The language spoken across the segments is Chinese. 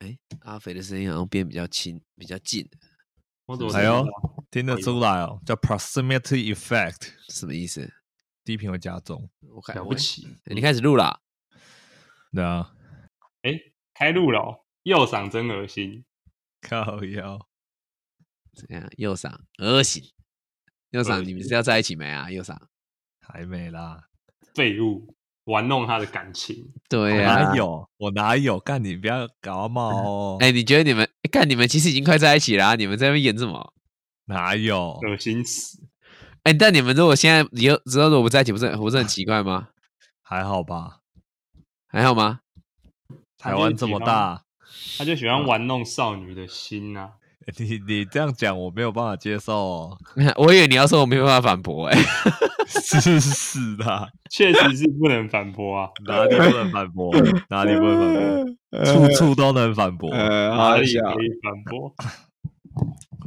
哎，阿肥的声音好像变比较轻，比较近，我怎么哎呦听得出来哦，叫 proximity effect，什么意思？低频会加重。我看了不，起？你开始录啦？对啊，哎，开录了哦，右嗓真恶心。靠腰，怎样？右嗓恶心，右嗓，你们是要在一起没啊？右嗓，还没啦。废物，玩弄他的感情。对我呀、哪有？我哪有？干你不要搞冒哦！哎、你觉得你们哎看你们其实已经快在一起啦、你们在那边演什么？哪有？恶心死！哎、但你们如果现在以后之后如果不在一起，不是很不是很奇怪吗？还好吧？还好吗？台湾这么大，他就喜欢玩弄少女的心呐、你你这样讲我没有办法接受哦。我以为你要说我没有办法反驳、哎，是是的，确实是不能反驳啊，哪里不能反驳？哪里不能反驳？处处都能反驳，呃，哪里可以反驳？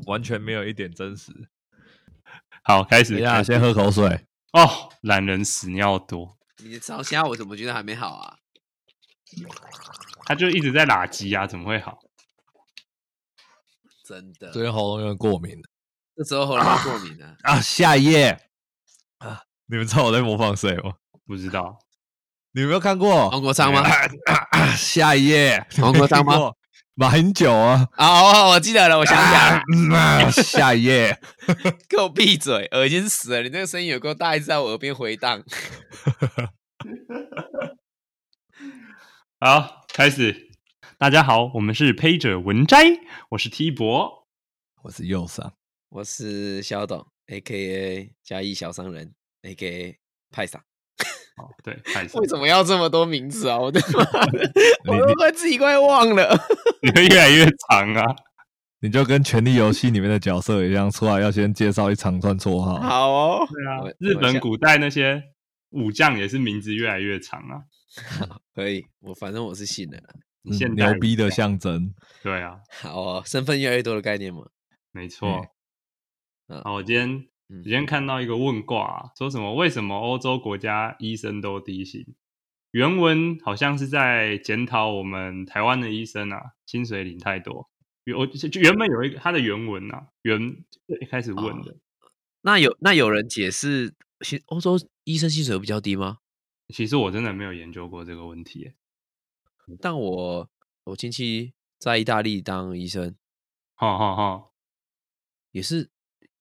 完全没有一点真实。好，开始等一下，先喝口水。哦，懒人屎尿多，你的烧虾我怎么觉得还没好啊？他就一直在拉鸡啊，怎么会好？真的，最近喉咙有点过敏这时候喉咙会过敏啊。啊。下一页啊，你们知道我在模仿谁吗？不知道，你有没有看过黄国昌吗？啊啊啊下一页，黄国昌吗？马英九啊，啊哦，我记得了，我想起来了，嗯啊下一页，给我闭嘴，恶心死了！你那个声音有够大，一直在我耳边回荡。好，开始。大家好，我们是胚者文摘，我是 T 博。我是右上，我是小董，A K A 嘉义小商人，A K A 派上。哦，对，开始为什么要这么多名字啊？我的 妈，我你都快自己快忘了。你会越来越长啊？你就跟《权力游戏》里面的角色一样，出来要先介绍一长串绰号。好哦，对啊，日本古代那些武将也是名字越来越长啊。可以，我反正我是信的啦。嗯现代牛逼的象征，对啊，好哦，身份越来越多的概念嘛。没错。嗯好，我今天今天看到一个问卦、啊，说什么为什么欧洲国家医生都低薪？原文好像是在检讨我们台湾的医生啊，薪水领太多。原我就原本有一个他的原文啊，原一开始问的，那有那有人解释，薪欧洲医生薪水比较低吗？其实我真的没有研究过这个问题耶。但我我亲戚在意大利当医生，好好好，也是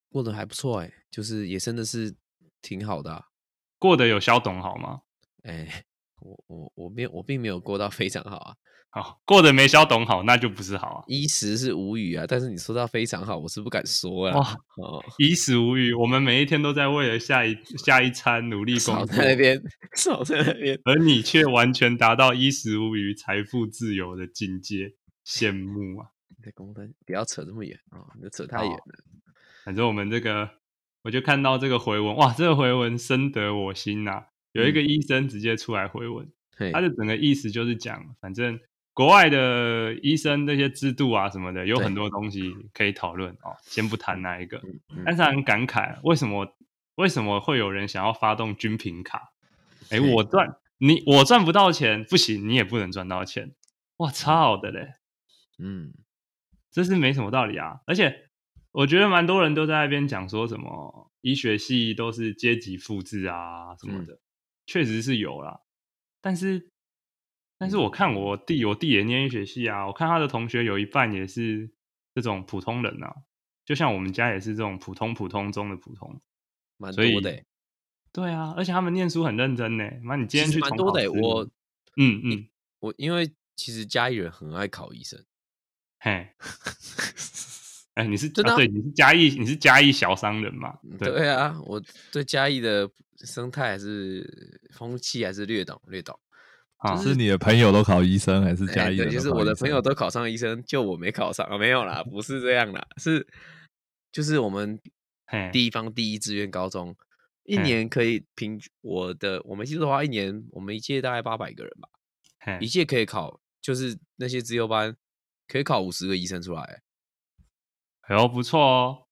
过得还不错哎、就是也真的是挺好的、啊。过得有肖董好吗？哎、我我我没有我并没有过到非常好啊，好，过得没肖董好，那就不是好啊。衣食是无语啊，但是你说到非常好，我是不敢说啊。哇哦，衣食无虞，我们每一天都在为了下一下一餐努力工少作，在那边，少在那边。而你却完全达到衣食无虞、财富自由的境界，羡慕啊！你在公灯，不要扯这么远啊、哦，你扯太远了。反正我们这个，我就看到这个回文，哇，这个回文深得我心呐、有一个医生直接出来回文，嘿他的整个意思就是讲，反正国外的医生那些制度啊什么的，有很多东西可以讨论哦，先不谈那一个。但是很感慨，为什么为什么会有人想要发动军品卡？哎，我赚你，我赚不到钱，不行，你也不能赚到钱。我操的嘞，嗯，这是没什么道理啊！而且我觉得蛮多人都在那边讲说什么医学系都是阶级复制啊什么的，确实是有啦。但是，但是我看我弟，我弟也念医学系啊，我看他的同学有一半也是这种普通人啊，就像我们家也是这种普通普通中的普通。蛮所以多的欸、对啊，而且他们念书很认真呢。妈，你今天去蛮多的我嗯嗯，我因为其实家里人很爱考医生，嘿，哎，你是真的啊啊对，你是嘉义，你是嘉义小商人嘛？对，对啊，我对嘉义的生态还是风气还是略懂略懂。啊是你的朋友都考医生，还是哎嘉义人对，就是我的朋友都考上医生，就我没考上啊，没有啦，不是这样啦，是就是我们嘿地方第一志愿高中，一年可以平均我的我没记错的话，一年我们一届大概八百个人吧，一届可以考，就是那些自由班可以考五十个医生出来欸，哎呦，不错哦，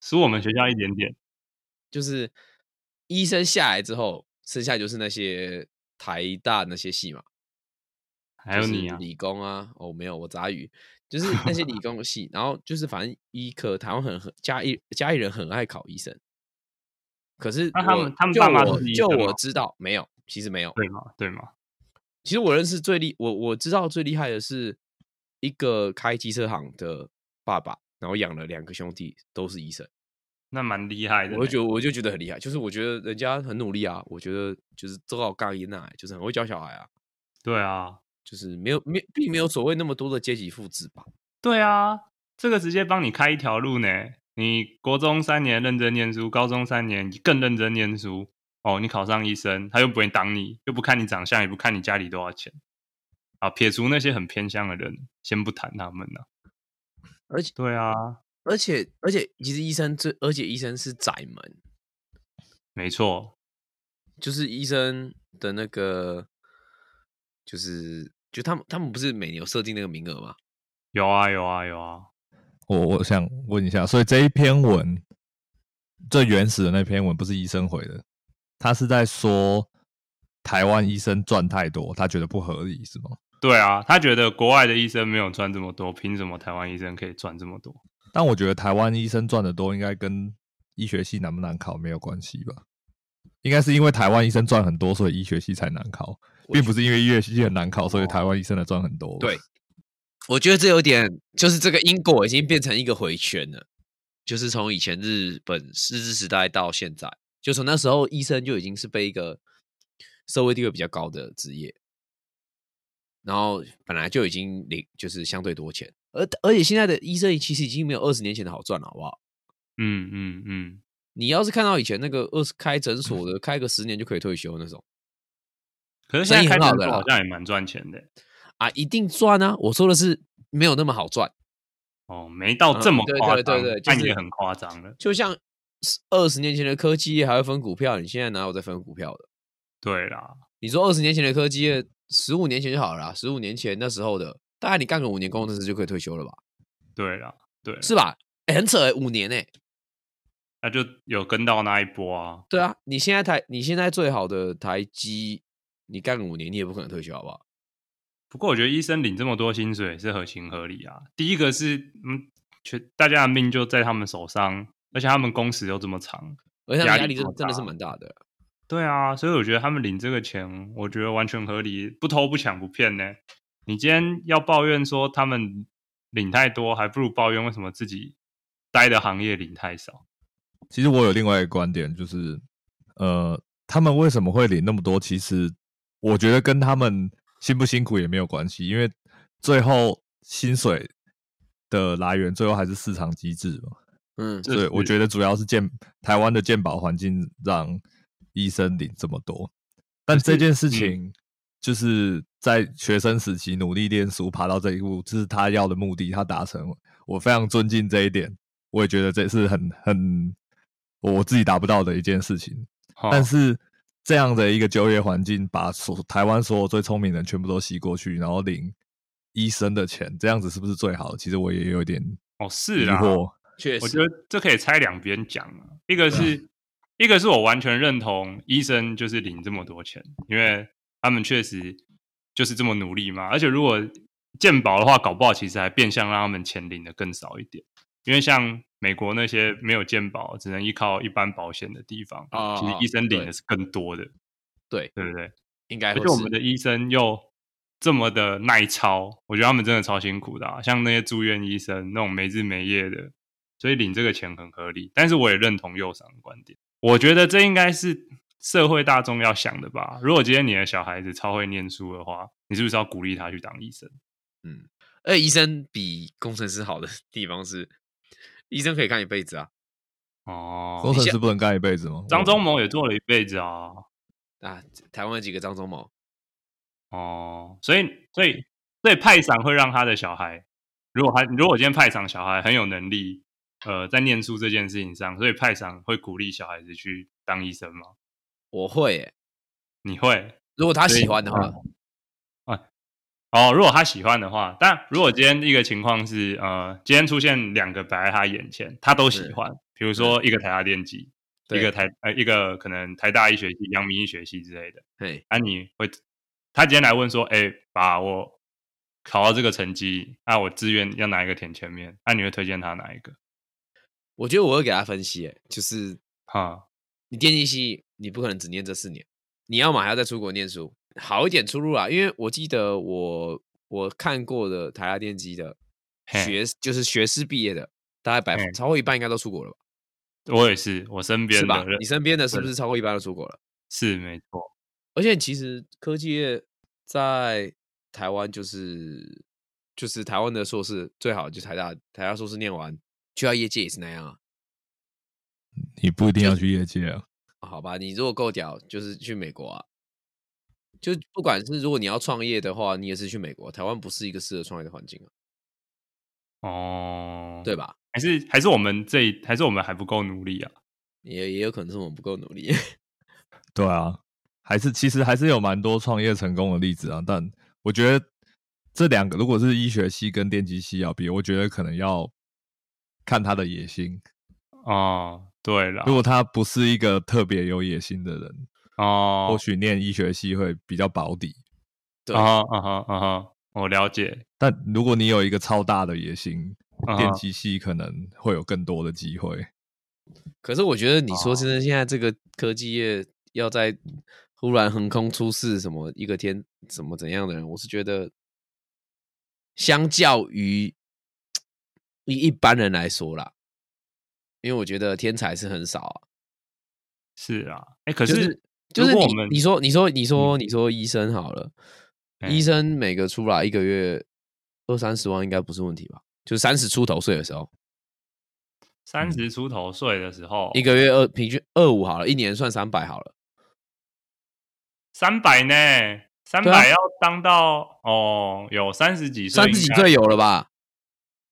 输我们学校一点点。就是医生下来之后，剩下就是那些台大那些系嘛，还有你啊，理工啊，哦没有，我杂语，就是那些理 工系，然后就是反正医科台湾很很嘉义嘉义人很爱考医生，可是那他们他们就爸妈就我知道没有，其实没有，对吗？对吗？其实我认识最厉我我知道最厉害的是一个开机车行的爸爸，然后养了两个兄弟都是医生，那蛮厉害的。我就觉得我就觉得很厉害，就是我觉得人家很努力啊，我觉得就是做到杠音啊，就是很会教小孩啊，对啊，就是没有没并没有所谓那么多的阶级复制吧。对啊，这个直接帮你开一条路呢。你国中三年认真念书，高中三年更认真念书。哦，你考上医生，他又不会挡你，又不看你长相，也不看你家里多少钱。啊，撇除那些很偏向的人，先不谈他们了。而且对啊，而且而且，其实医生最，而且医生是窄门，没错，就是医生的那个，就是就他们他们不是每年有设定那个名额吗？有啊，有啊，有啊。我我想问一下，所以这一篇文最原始的那篇文不是医生回的，他是在说台湾医生赚太多，他觉得不合理是吗？对啊，他觉得国外的医生没有赚这么多，凭什么台湾医生可以赚这么多？但我觉得台湾医生赚的多，应该跟医学系难不难考没有关系吧？应该是因为台湾医生赚很多，所以医学系才难考，并不是因为医学系很难考，所以台湾医生的赚很多。对，我觉得这有点，就是这个因果已经变成一个回圈了，就是从以前日本日治时代到现在，就从那时候医生就已经是被一个社会地位比较高的职业，然后本来就已经领就是相对多钱，而而且现在的医生其实已经没有二十年前的好赚了，好不好？嗯嗯嗯，你要是看到以前那个二十开诊所的，开个十年就可以退休那种可是现在开诊所很好像也蛮赚钱的啊，一定赚啊！我说的是没有那么好赚，哦，没到这么夸张，对对对就是但也很夸张了。就像二十年前的科技业还会分股票，你现在哪有在分股票的？对啦，你说二十年前的科技业，十五年前就好了啦，十五年前那时候的，大概你干个五年工程师就可以退休了吧？对啦，对，是吧？哎、很扯哎、五年哎、那就有跟到那一波啊。对啊，你现在台你现在最好的台积，你干个五年，你也不可能退休，好不好？不过我觉得医生领这么多薪水是合情合理啊。第一个是，嗯，全大家的命就在他们手上，而且他们工时又这么长，而且压力真真的是蛮大的。对啊，所以我觉得他们领这个钱，我觉得完全合理，不偷不抢不骗呢。你今天要抱怨说他们领太多，还不如抱怨为什么自己待的行业领太少。其实我有另外一个观点，就是呃，他们为什么会领那么多？其实我觉得跟他们辛不辛苦也没有关系，因为最后薪水的来源最后还是市场机制嘛。嗯，这对，我是觉得主要是健台湾的健保环境让医生领这么多，但这件事嗯情就是在学生时期努力练书，爬到这一步，这是他要的目的，他达成了，我非常尊敬这一点，我也觉得这是很很我自己达不到的一件事情。哦但是这样的一个就业环境，把所台湾所有最聪明的人全部都吸过去，然后领医生的钱，这样子是不是最好？其实我也有点哦，是啦，惑。确实，我觉得这可以拆两边讲啊。一个是，一个是我完全认同医生就是领这么多钱，因为他们确实就是这么努力嘛。而且如果健保的话，搞不好其实还变相让他们钱领的更少一点。因为像美国那些没有健保，只能依靠一般保险的地方，啊其实医生领的是更多的，对，对不对？应该而且我们的医生又这么的耐操，我觉得他们真的超辛苦的、啊。像那些住院医生那种没日没夜的，所以领这个钱很合理。但是我也认同右上的观点，我觉得这应该是社会大众要想的吧。如果今天你的小孩子超会念书的话，你是不是要鼓励他去当医生？嗯，而且医生比工程师好的地方是，医生可以干一辈子啊哦，工程师不能干一辈子吗？张忠谋也做了一辈子啊。啊！台湾有几个张忠谋？哦，所以所以所以派长会让他的小孩，如果他如果今天派长小孩很有能力，呃，在念书这件事情上，所以派长会鼓励小孩子去当医生吗？我会耶，你会？如果他喜欢的话，哦，如果他喜欢的话，但如果今天一个情况是，呃，今天出现两个摆在他眼前，他都喜欢，比如说一个台大电机，一个台呃一个可能台大医学系、阳明医学系之类的，对，啊，你会他今天来问说，哎、把，我考到这个成绩，那、我志愿要哪一个填前面？那、你会推荐他哪一个？我觉得我会给他分析，哎，就是哈，你电机系，你不可能只念这四年，你要么还要再出国念书，好一点出路啦。因为我记得我我看过的台大电机的嘿学就是学士毕业的，大概百分超过一半应该都出国了吧？我也是，我身边是吧？你身边的是不是超过一半都出国了？是没错，而且其实科技业在台湾就是就是台湾的硕士最好就台大台大硕士念完去到业界也是那样啊。你不一定要去业界啊。好吧，你如果够屌，就是去美国啊。就不管是如果你要创业的话，你也是去美国。台湾不是一个适合创业的环境啊，哦，对，吧？还是还是我们这还是我们还不够努力啊？也也有可能是我们不够努力。对啊，还是其实还是有蛮多创业成功的例子啊。但我觉得这两个，如果是医学系跟电机系要比，我觉得可能要看他的野心。哦，对了如，果他不是一个特别有野心的人，哦，或许念医学系会比较保底。对啊哈啊哈啊哈，我了解，但如果你有一个超大的野心，电机系可能会有更多的机会。可是我觉得你说哦真的，现在这个科技业要在忽然横空出世什么一个天怎么怎样的人，我是觉得相较于一一般人来说啦，因为我觉得天才是很少啊。是啊，哎，可就是是就是我们嗯你说你说你说你说医生好了，哎医生每个出来一个月二三十万应该不是问题吧？就三十出头岁的时候，三十出头岁的时候，一个月二平均二五好了，一年算三百好了。三百呢，三百要当到哦，有三十几岁，三十几岁有了吧？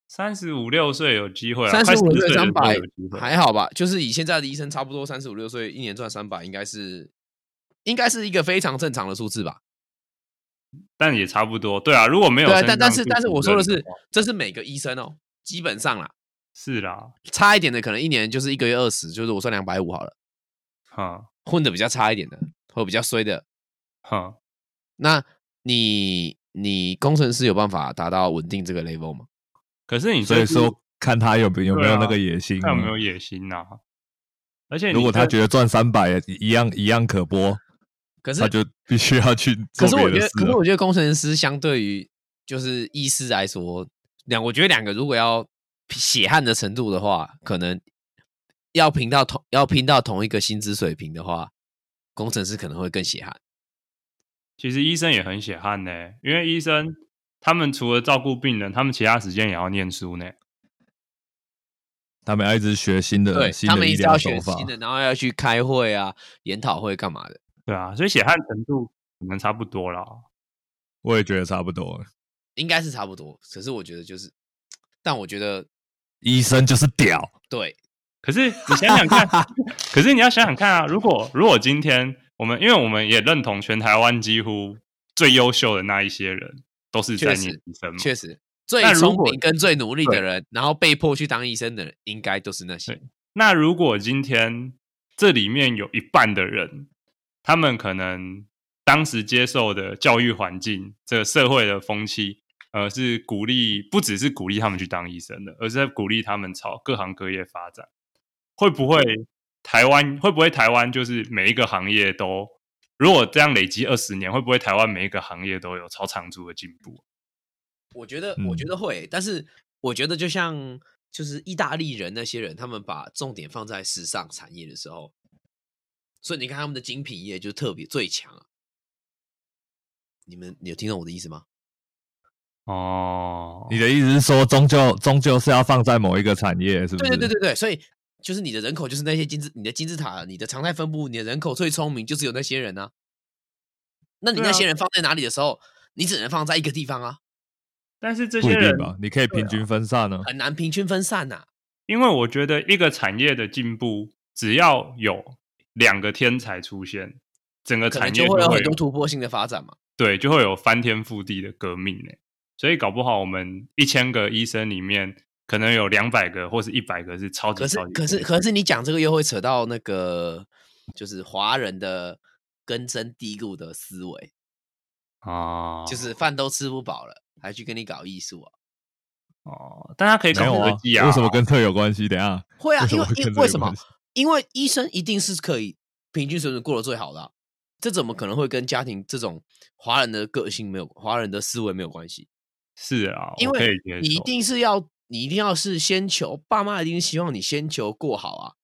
三十五六岁有机会啊，三十五岁快岁三百还好吧？就是以现在的医生，差不多三十五六岁，一年赚三百，应该是应该是一个非常正常的数字吧？但也差不多。对啊，如果没有对啊，但但是但是我说的是，这是每个医生哦，基本上啦，是啦，差一点的可能一年就是一个月二十，就是我算两百五好了。哈混的比较差一点的，或比较衰的，哈，那你你工程师有办法达到稳定这个 level 吗？可是你所以说，看他有没有有没有那个野心啊。看有没有野心呐、而且如果他觉得赚三百一样一样可播，可是他就必须要去做可是我觉得。可是我觉得工程师相对于就是医师来说，两我觉得两个如果要血汗的程度的话，可能要拼到同要拼到同一个薪资水平的话，工程师可能会更血汗。其实医生也很血汗呢，因为医生他们除了照顾病人，他们其他时间也要念书呢。他们要一直学新对的新他们一直要学新。的，然后要去开会啊、研讨会干嘛的。对啊，所以血汗程度可能差不多啦。我也觉得差不多。应该是差不多，可是我觉得就是，但我觉得医生就是屌，对，可是你想想看，可是你要想想看啊，如果如果今天我们，因为我们也认同全台湾几乎最优秀的那一些人都是在确实念医生嘛，确实最聪明跟最努力的人，然后被迫去当医生的人，应该都是那些对。那如果今天这里面有一半的人，他们可能当时接受的教育环境、这个社会的风气，呃，是鼓励不只是鼓励他们去当医生的，而是在鼓励他们朝各行各业发展。会不会台湾会不会台湾就是每一个行业都，如果这样累积二十年，会不会台湾每一个行业都有超长足的进步？我觉得，我觉嗯得会，但是我觉得就像就是意大利人那些人，他们把重点放在时尚产业的时候，所以你看他们的精品业就特别最强啊。你们你有听懂我的意思吗？哦，你的意思是说，终究终究是要放在某一个产业，是不对是？对对对对，所以就是你的人口就是那些金字，你的金字塔，你的常态分布，你的人口最聪明，就是有那些人啊。那你那些人放在哪里的时候，你只能放在一个地方啊，但是这些人吧？你可以平均分散呢、很难平均分散呐、啊因为我觉得一个产业的进步，只要有两个天才出现，整个产业就会有很多突破性的发展嘛。对，就会有翻天覆地的革命呢。所以搞不好我们一千个医生里面，可能有两百个或是一百个是超级可是超级可是天才可是你讲这个又会扯到那个就是华人的根深蒂固的思维，啊，就是饭都吃不饱了，还去跟你搞艺术啊？哦，大家可以搞没有啊科技啊？为什么跟特有关系？等一下，会啊，因为因为为什么？因为医生一定是可以平均水准过得最好的啊、这怎么可能会跟家庭这种华人的个性没有、华人的思维没有关系？是啊？因我可以为你一定是要，你一定要是先求爸妈一定希望你先求过好啊。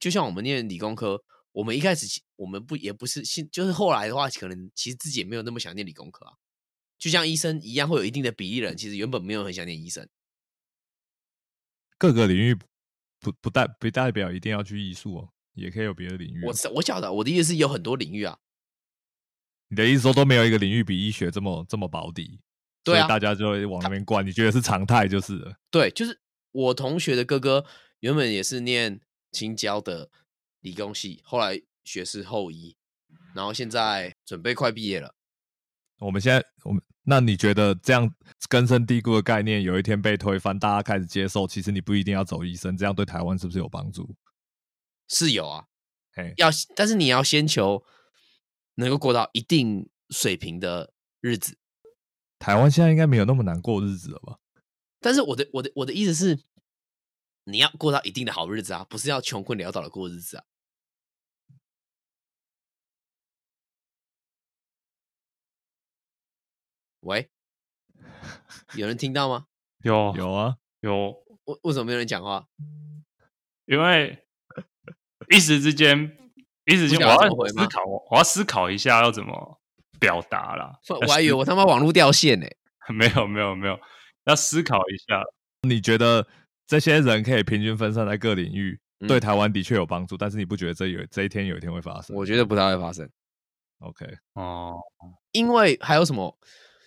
就像我们念理工科，我们一开始我们不也不是先，就是后来的话，可能其实自己也没有那么想念理工科啊。就像医生一样，会有一定的比例人，其实原本没有很想念医生。各个领域不不代不代表一定要去艺术哦，也可以有别的领域啊。我我晓得，我的意思是有很多领域啊，你的意思说都没有一个领域比医学这么这么保底，对啊所以大家就会往那边灌。你觉得是常态就是了。对，就是我同学的哥哥原本也是念青交的理工系，后来学士后医，然后现在准备快毕业了。我们现在，我们那你觉得这样根深蒂固的概念，有一天被推翻，大家开始接受，其实你不一定要走医生，这样对台湾是不是有帮助？是有啊，嘿，要但是你要先求能够过到一定水平的日子。台湾现在应该没有那么难过日子了吧？但是我的我的我的意思是，你要过到一定的好日子啊，不是要穷困潦倒的过日子啊。喂，有人听到吗？有有啊，有，为为什么没有人讲话？因为一时之间，一时之间我要思考，我要思考一下要怎么表达啦。我还以为我他妈网络掉线呢、没有没有没有，要思考一下。你觉得这些人可以平均分散在各领域，嗯对台湾的确有帮助，但是你不觉得这有这一天有一天会发生我觉得不太会发生，？OK，哦，因为还有什么？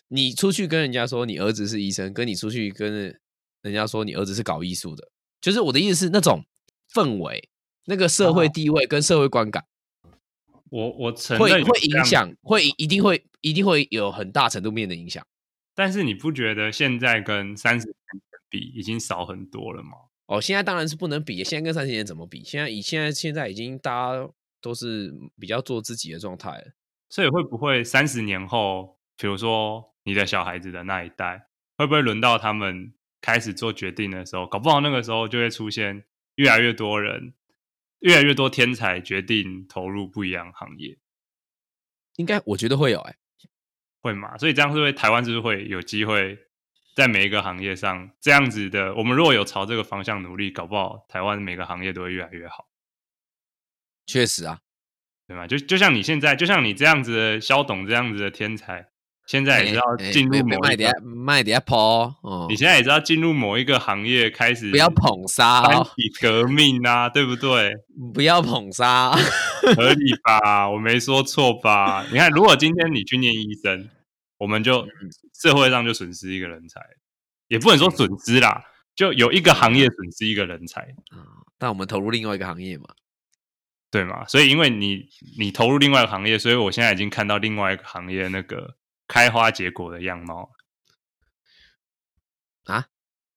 你出去跟人家说你儿子是医生，跟你出去跟人家说你儿子是搞艺术的，就是我的意思是那种氛围、那个社会哦地位跟社会观感，我我承会会认有这样影响，会一定会一定会有很大程度面的影响。但是你不觉得现在跟三十年比已经少很多了吗？哦，现在当然是不能比，现在跟三十年怎么比？现在以现在现在已经大家都是比较做自己的状态了。所以会不会三十年后，比如说你的小孩子的那一代，会不会轮到他们开始做决定的时候，搞不好那个时候就会出现越来越多人，越来越多天才决定投入不一样行业，应该我觉得会有哎、会嘛？所以这样是不是台湾是不是会有机会在每一个行业上这样子的？我们如果有朝这个方向努力，搞不好台湾每个行业都会越来越好。确实啊，对吗？就就像你现在，就像你这样子的肖董这样子的天才，现在也是要哎进入哎某一个卖点，卖点抛哦，你现在也是要进入某一个行业，开始不要捧杀革命啊，对不对？不要捧杀。合理吧？我没说错吧？你看，如果今天你去念医生，我们就社会上就损失一个人才，也不能说损失啦，就有一个行业损失一个人才，但我们投入另外一个行业嘛，对吗？所以因为你你投入另外一个行业，所以我现在已经看到另外一个行业那个开花结果的样貌啊。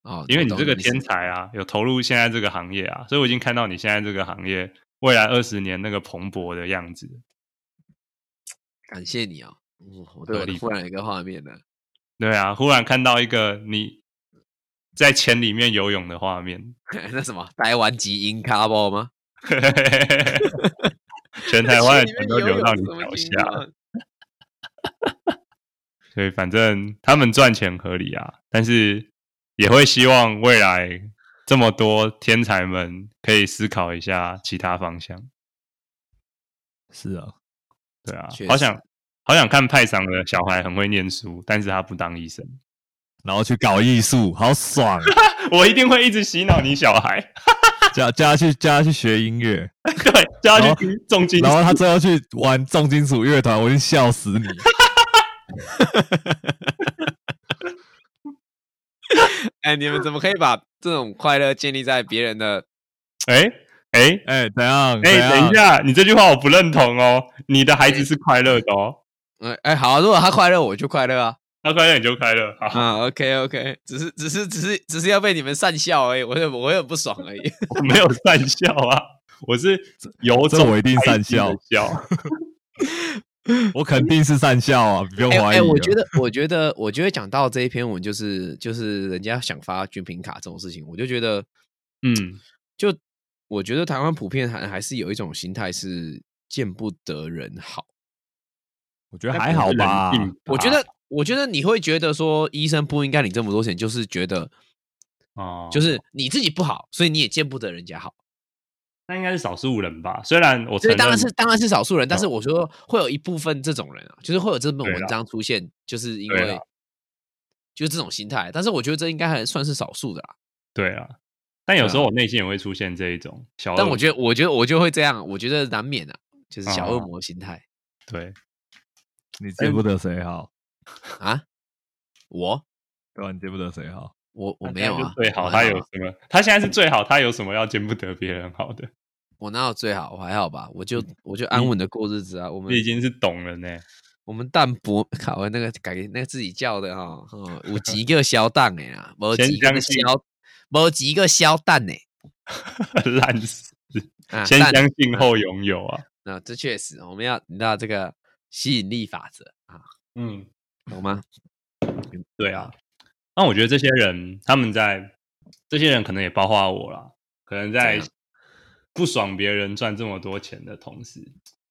哦，因为你这个天才啊，有投入现在这个行业啊，所以我已经看到你现在这个行业未来二十年那个蓬勃的样子。感谢你哦，嗯我对我合理忽然有一个画面呢，对啊，忽然看到一个你在钱里面游泳的画面，那什么台湾基因卡包吗？全台湾的钱都流到你脚下，所以反正他们赚钱合理啊，但是也会希望未来这么多天才们可以思考一下其他方向。是啊，对啊，好想好想看派上的小孩很会念书，但是他不当医生。然后去搞艺术，好爽！啊我一定会一直洗脑你小孩，叫叫他去叫他去学音乐，对，叫他去听重金属。然后他最后去玩重金属乐团，我一定笑死你！哎，你们怎么可以把这种快乐建立在别人的？哎哎哎，怎样？哎，等一，下，你这句话我不认同哦。你的孩子是快乐的哦，嗯，哎，好啊，如果他快乐，我就快乐啊。他快乐你就快乐。好，啊，OK OK，只是只是只是只是要被你们善笑而已，我有我有不爽而已。我没有善笑啊，我是有种我一定开心的讪笑笑。我肯定是善笑啊，不用哎、哎怀疑啊。我觉得，我觉得，我觉得讲到这一篇文，就是就是人家想发军品卡这种事情，我就觉得，嗯，就我觉得台湾普遍还还是有一种心态是见不得人好。我觉得还好吧。我觉得，我觉得你会觉得说医生不应该领这么多钱，就是觉得哦，就是你自己不好，所以你也见不得人家好。那应该是少数人吧。虽然我这当然是当然是少数人，但是哦我说会有一部分这种人啊，就是会有这本文章出现，就是因为就是这种心态。但是我觉得这应该还算是少数的啦。对啊，但有时候我内心也会出现这一种小恶魔。但我觉得，我觉得我就会这样，我觉得难免啊，就是小恶哦魔心态对，你见不得谁好，啊。我对吧？你见不得谁好。我我没有啊，最好，他有什么？他现在是最好，他有什么要见不得别人好的？我哪有最好？我还好吧，我就我就安稳的过日子啊。我们已经是懂了呢。我们淡薄靠那个改那个自己叫的哈，哦有几个消蛋的啦，无先几个消，无几个消蛋呢。烂死！啊，先相信后拥有啊。那这确实，我们要你知道这个吸引力法则啊，嗯，懂吗？对啊。那我觉得这些人，他们在这些人可能也包括我啦，可能在不爽别人赚这么多钱的同时，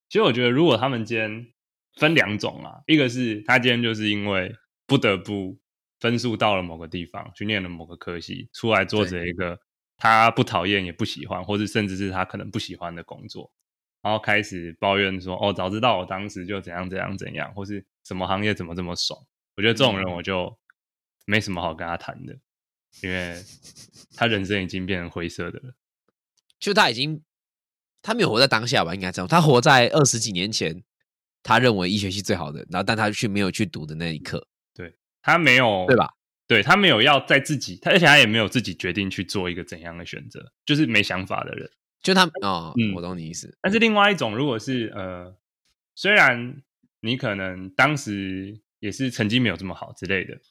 其实我觉得如果他们今天分两种啦，一个是他今天就是因为不得不分数到了某个地方，去念了某个科系，出来做着一个他不讨厌也不喜欢，或者甚至是他可能不喜欢的工作，然后开始抱怨说：“哦，早知道我当时就怎样怎样怎样，或是什么行业怎么这么爽。”我觉得这种人我就没什么好跟他谈的，因为他人生已经变成灰色的了。就他已经他没有活在当下吧，应该这样，他活在二十几年前，他认为医学系最好的，然后但他却没有去读的那一刻，对他没有对吧？对他没有要在自己，他而且他也没有自己决定去做一个怎样的选择，就是没想法的人。就他哦，嗯我懂你意思，但是另外一种，如果是呃，虽然你可能当时也是成绩没有这么好之类的，对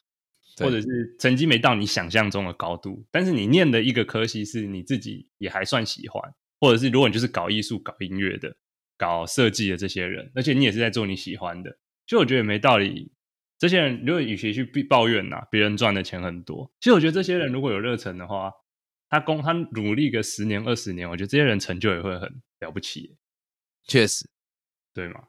或者是成绩没到你想象中的高度，但是你念的一个科系是你自己也还算喜欢，或者是如果你就是搞艺术、搞音乐的、搞设计的这些人，而且你也是在做你喜欢的，就我觉得没道理。这些人如果与其去抱怨呐、别人赚的钱很多，其实我觉得这些人如果有热忱的话，他工他努力个十年二十年，我觉得这些人成就也会很了不起，确实，对吗？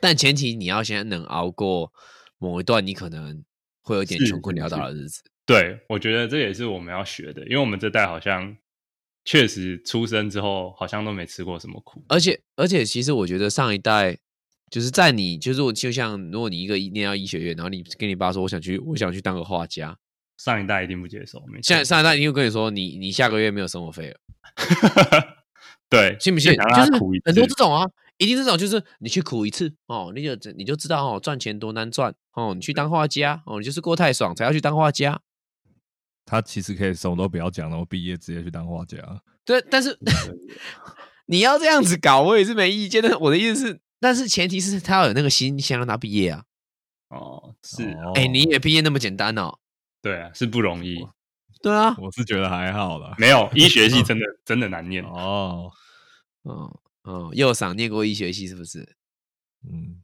但前提你要先能熬过某一段你可能会有点是穷困潦倒的日子。对，我觉得这也是我们要学的，因为我们这代好像确实出生之后好像都没吃过什么苦。而且而且，其实我觉得上一代就是在你就是我就像如果你一个念到医学院，然后你跟你爸说我想去我想去当个画家，上一代一定不接受，现在上一代一定会跟你说你你下个月没有生活费了，对，信不信？就是苦很多次这种啊，一定这种就是你去苦一次哦，你就你就知道哦赚钱多难赚哦，你去当画家哦，你就是过太爽才要去当画家。他其实可以什么都不要讲，然后毕业直接去当画家。对，但是 你要这样子搞，我也是没意见。但是我的意思是，但是前提是他要有那个心，先让他毕业啊。哦，是啊，哦哎、你以为毕业那么简单哦？对啊，是不容易。对啊，我是觉得还好啦。没有医学系 真的真的难念，哦，嗯嗯，右赏念过医学系是不是？嗯，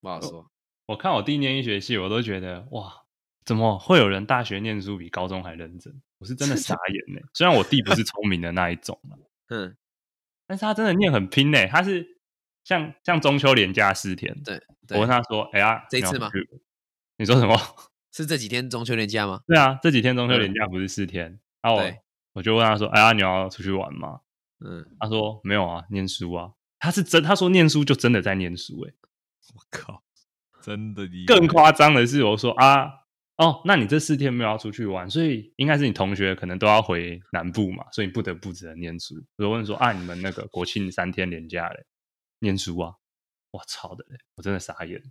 不好说。我看我弟念医学系，我都觉得哇，怎么会有人大学念书比高中还认真？我是真的傻眼呢。虽然我弟不是聪明的那一种啊 嗯，但是他真的念很拼呢。他是像像中秋连假四天，对我对问，他说：“哎呀，这一次吗你说什么？是这几天中秋连假吗？对啊，这几天中秋嗯连假不是四天？然后我我就问他说：“哎呀，你要出去玩吗嗯，？”他说：“没有啊，念书啊。”他是真，他说念书就真的在念书，哎，我靠，真的厉害更夸张的是，我说啊，哦，那你这四天没有要出去玩，所以应该是你同学可能都要回南部嘛，所以你不得不只能念书。我就问说啊，你们那个国庆三天连假嘞，念书啊？我操的嘞，我真的傻眼。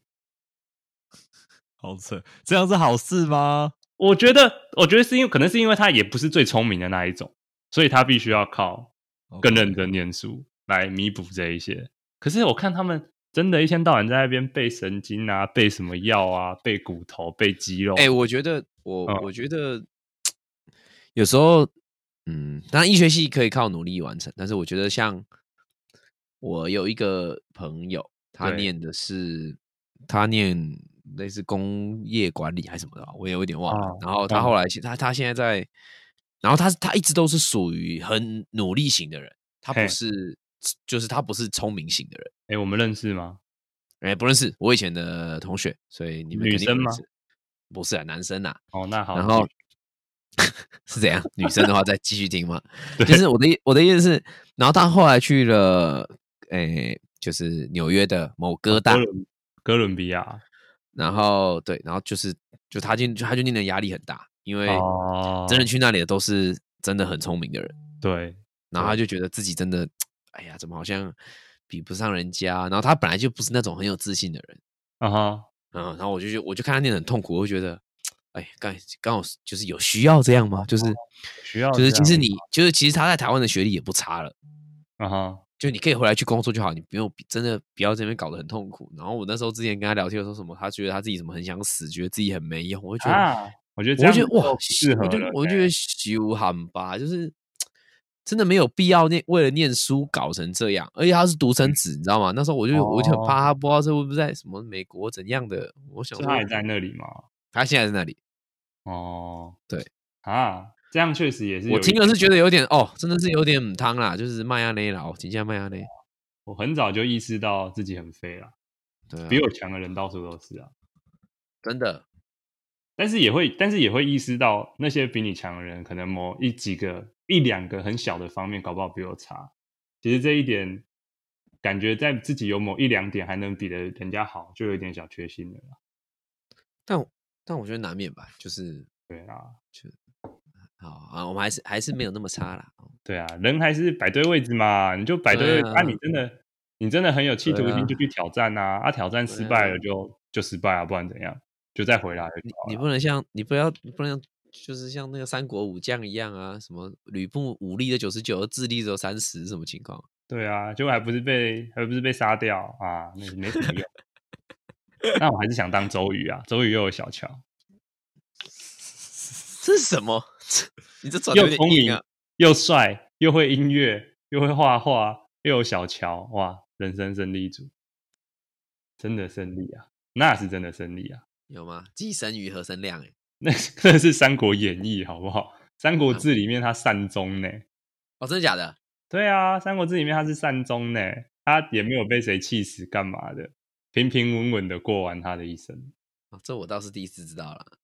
好扯，这样是好事吗？我觉得，我觉得是因为可能是因为他也不是最聪明的那一种，所以他必须要靠更认真念书来弥补这一些。可是我看他们真的一天到晚在那边背神经啊，背什么药啊，背骨头，背肌肉。哎、我觉得我、嗯我觉得有时候，嗯，当然医学系可以靠努力完成，但是我觉得像我有一个朋友，他念的是他念类似工业管理还是什么的，我也有点忘了。哦然后他懂后来现他他现在在，然后他他一直都是属于很努力型的人，他不是就是他不是聪明型的人。哎，我们认识吗？哎，不认识，我以前的同学，所以你们女生吗不是啊，男生啊。哦，那好。然后 是怎样？女生的话再继续听吗？就是我的我的意思是，然后他后来去了，诶、就是纽约的某哥大，哥伦哥伦比亚然后对，然后就是就他进就他就念的压力很大，因为哦真的去那里的都是真的很聪明的人，对，然后他就觉得自己真的，哎呀，怎么好像比不上人家？然后他本来就不是那种很有自信的人，啊哈，嗯，然后我就觉我就看他念得很痛苦，我就觉得，哎，刚刚好就是有需要这样吗？就是需要就是其实你就是其实他在台湾的学历也不差了。啊哈，就你可以回来去工作就好，你不用真的不要这边搞得很痛苦。然后我那时候之前跟他聊天的时候什么，他觉得他自己什么很想死，觉得自己很没用，我就觉得，啊，我觉得这样我就觉得哇适，合我就了我就觉得羞喊吧，就是真的没有必要念为了念书搞成这样，而且他是独生子，你知道吗？那时候我就我就很怕他不知道这会不会在什么美国怎样的，我想他还在那里吗？他现在在那里，哦，对。啊，这样确实也是我听了是觉得有点哦，真的是有点母汤啦，就是麦亚内啦，哦，请下麦亚内，我很早就意识到自己很废了，对啊，比我强的人到处都是啊。真的但是也会，但是也会意识到那些比你强的人，可能某一几个、一两个很小的方面，搞不好比我差。其实这一点，感觉在自己有某一两点还能比得人家好，就有一点小缺心了啦。但我但我觉得难免吧，就是对啊，就好啊，我们还是还是没有那么差啦。哦对啊，人还是摆对位置嘛，你就摆对位置对啊啊你真的，你真的很有企图心，就去挑战啊，啊，挑战失败了就就失败啊，不然怎样，就再回来你你不能像你不要你不能就是像那个三国武将一样啊，什么吕布武力的九十九，智力只有三十，什么情况？对啊，结果还不是被还不是被杀掉啊，那没什么用。那我还是想当周瑜啊，周瑜又有小乔，这是什么？你这又聪明！又帅，又会音乐，又会画画，又有小乔，哇，人生胜利组，真的胜利啊，那是真的胜利啊，有吗？寄生于何生亮哎、那 那是《三国演义》好不好？《三国志》里面他善终呢，哦，真的假的？对啊，《三国志》里面他是善终呢，他也没有被谁气死干嘛的，平平稳稳的过完他的一生，哦，这我倒是第一次知道了。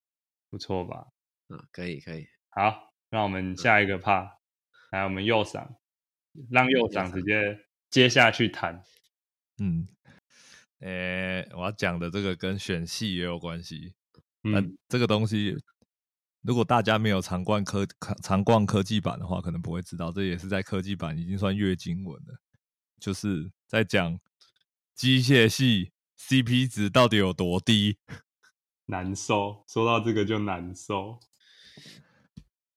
不错吧？嗯，可以可以。好，那我们下一个 part，来我们右赏，让右赏右赏直接接下去谈。嗯，诶、我要讲的这个跟选系也有关系。呃嗯，这个东西，如果大家没有常逛科常逛科技版的话，可能不会知道，这也是在科技版已经算月经文了，就是在讲机械系 CP 值到底有多低。难受，说到这个就难受。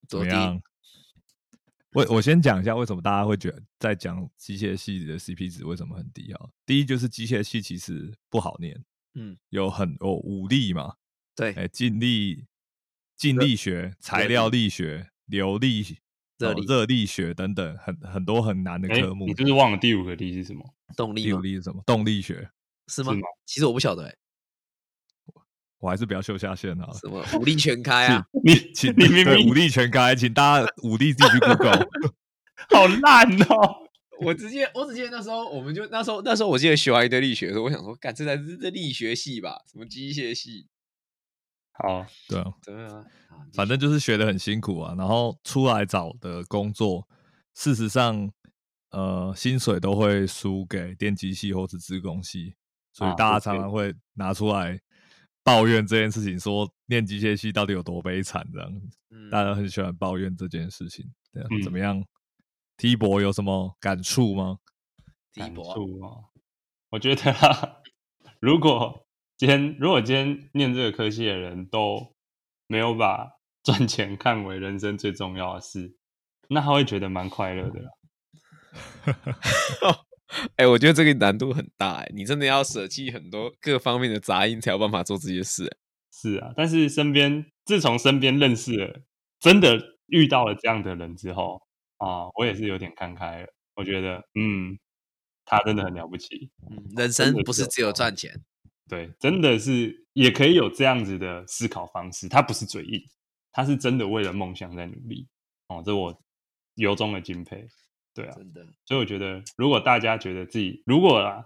怎？么样？我我先讲一下为什么大家会觉得在讲机械系的 CP 值为什么很低啊？第一就是机械系其实不好念，嗯，有很有武力嘛，对，哎，静力、静力学、材料力学、流力、哦热力热力学等等，很很多很难的哎、科目你。就是忘了第五个力是什么？动力第五？力是什么？动力学。是吗是吗？其实我不晓得哎、我还是不要秀下限好了。什么武力全开啊？你请你明明武力全开，请大家 武力自己去 Google。好烂哦！我直接，我只记得那时候，我们就那时候那时候我记得学完一堆力学的时候，我想说，干这才是这力学系吧？什么机械系？好，对啊，对啊，啊反正就是学的很辛苦啊，然后出来找的工作，事实上，呃，薪水都会输给电机系或是资工系，所以啊大家常常会拿出来抱怨这件事情，说念机械系到底有多悲惨，这样，嗯大家很喜欢抱怨这件事情。对啊，嗯怎么样？T 博有什么感触吗？感触哦。我觉得啊，如果今天如果今天念这个科系的人都没有把赚钱看为人生最重要的事，那他会觉得蛮快乐的啦。哎、我觉得这个难度很大哎、你真的要舍弃很多各方面的杂音，才有办法做这些事、欸。是啊，但是身边自从身边认识了，真的遇到了这样的人之后啊，我也是有点看开了。我觉得，嗯，他真的很了不起。嗯，人生不是只有赚钱，对，真的是也可以有这样子的思考方式。他不是嘴硬，他是真的为了梦想在努力。哦，这我由衷的敬佩。对啊，真的。所以我觉得，如果大家觉得自己如果啊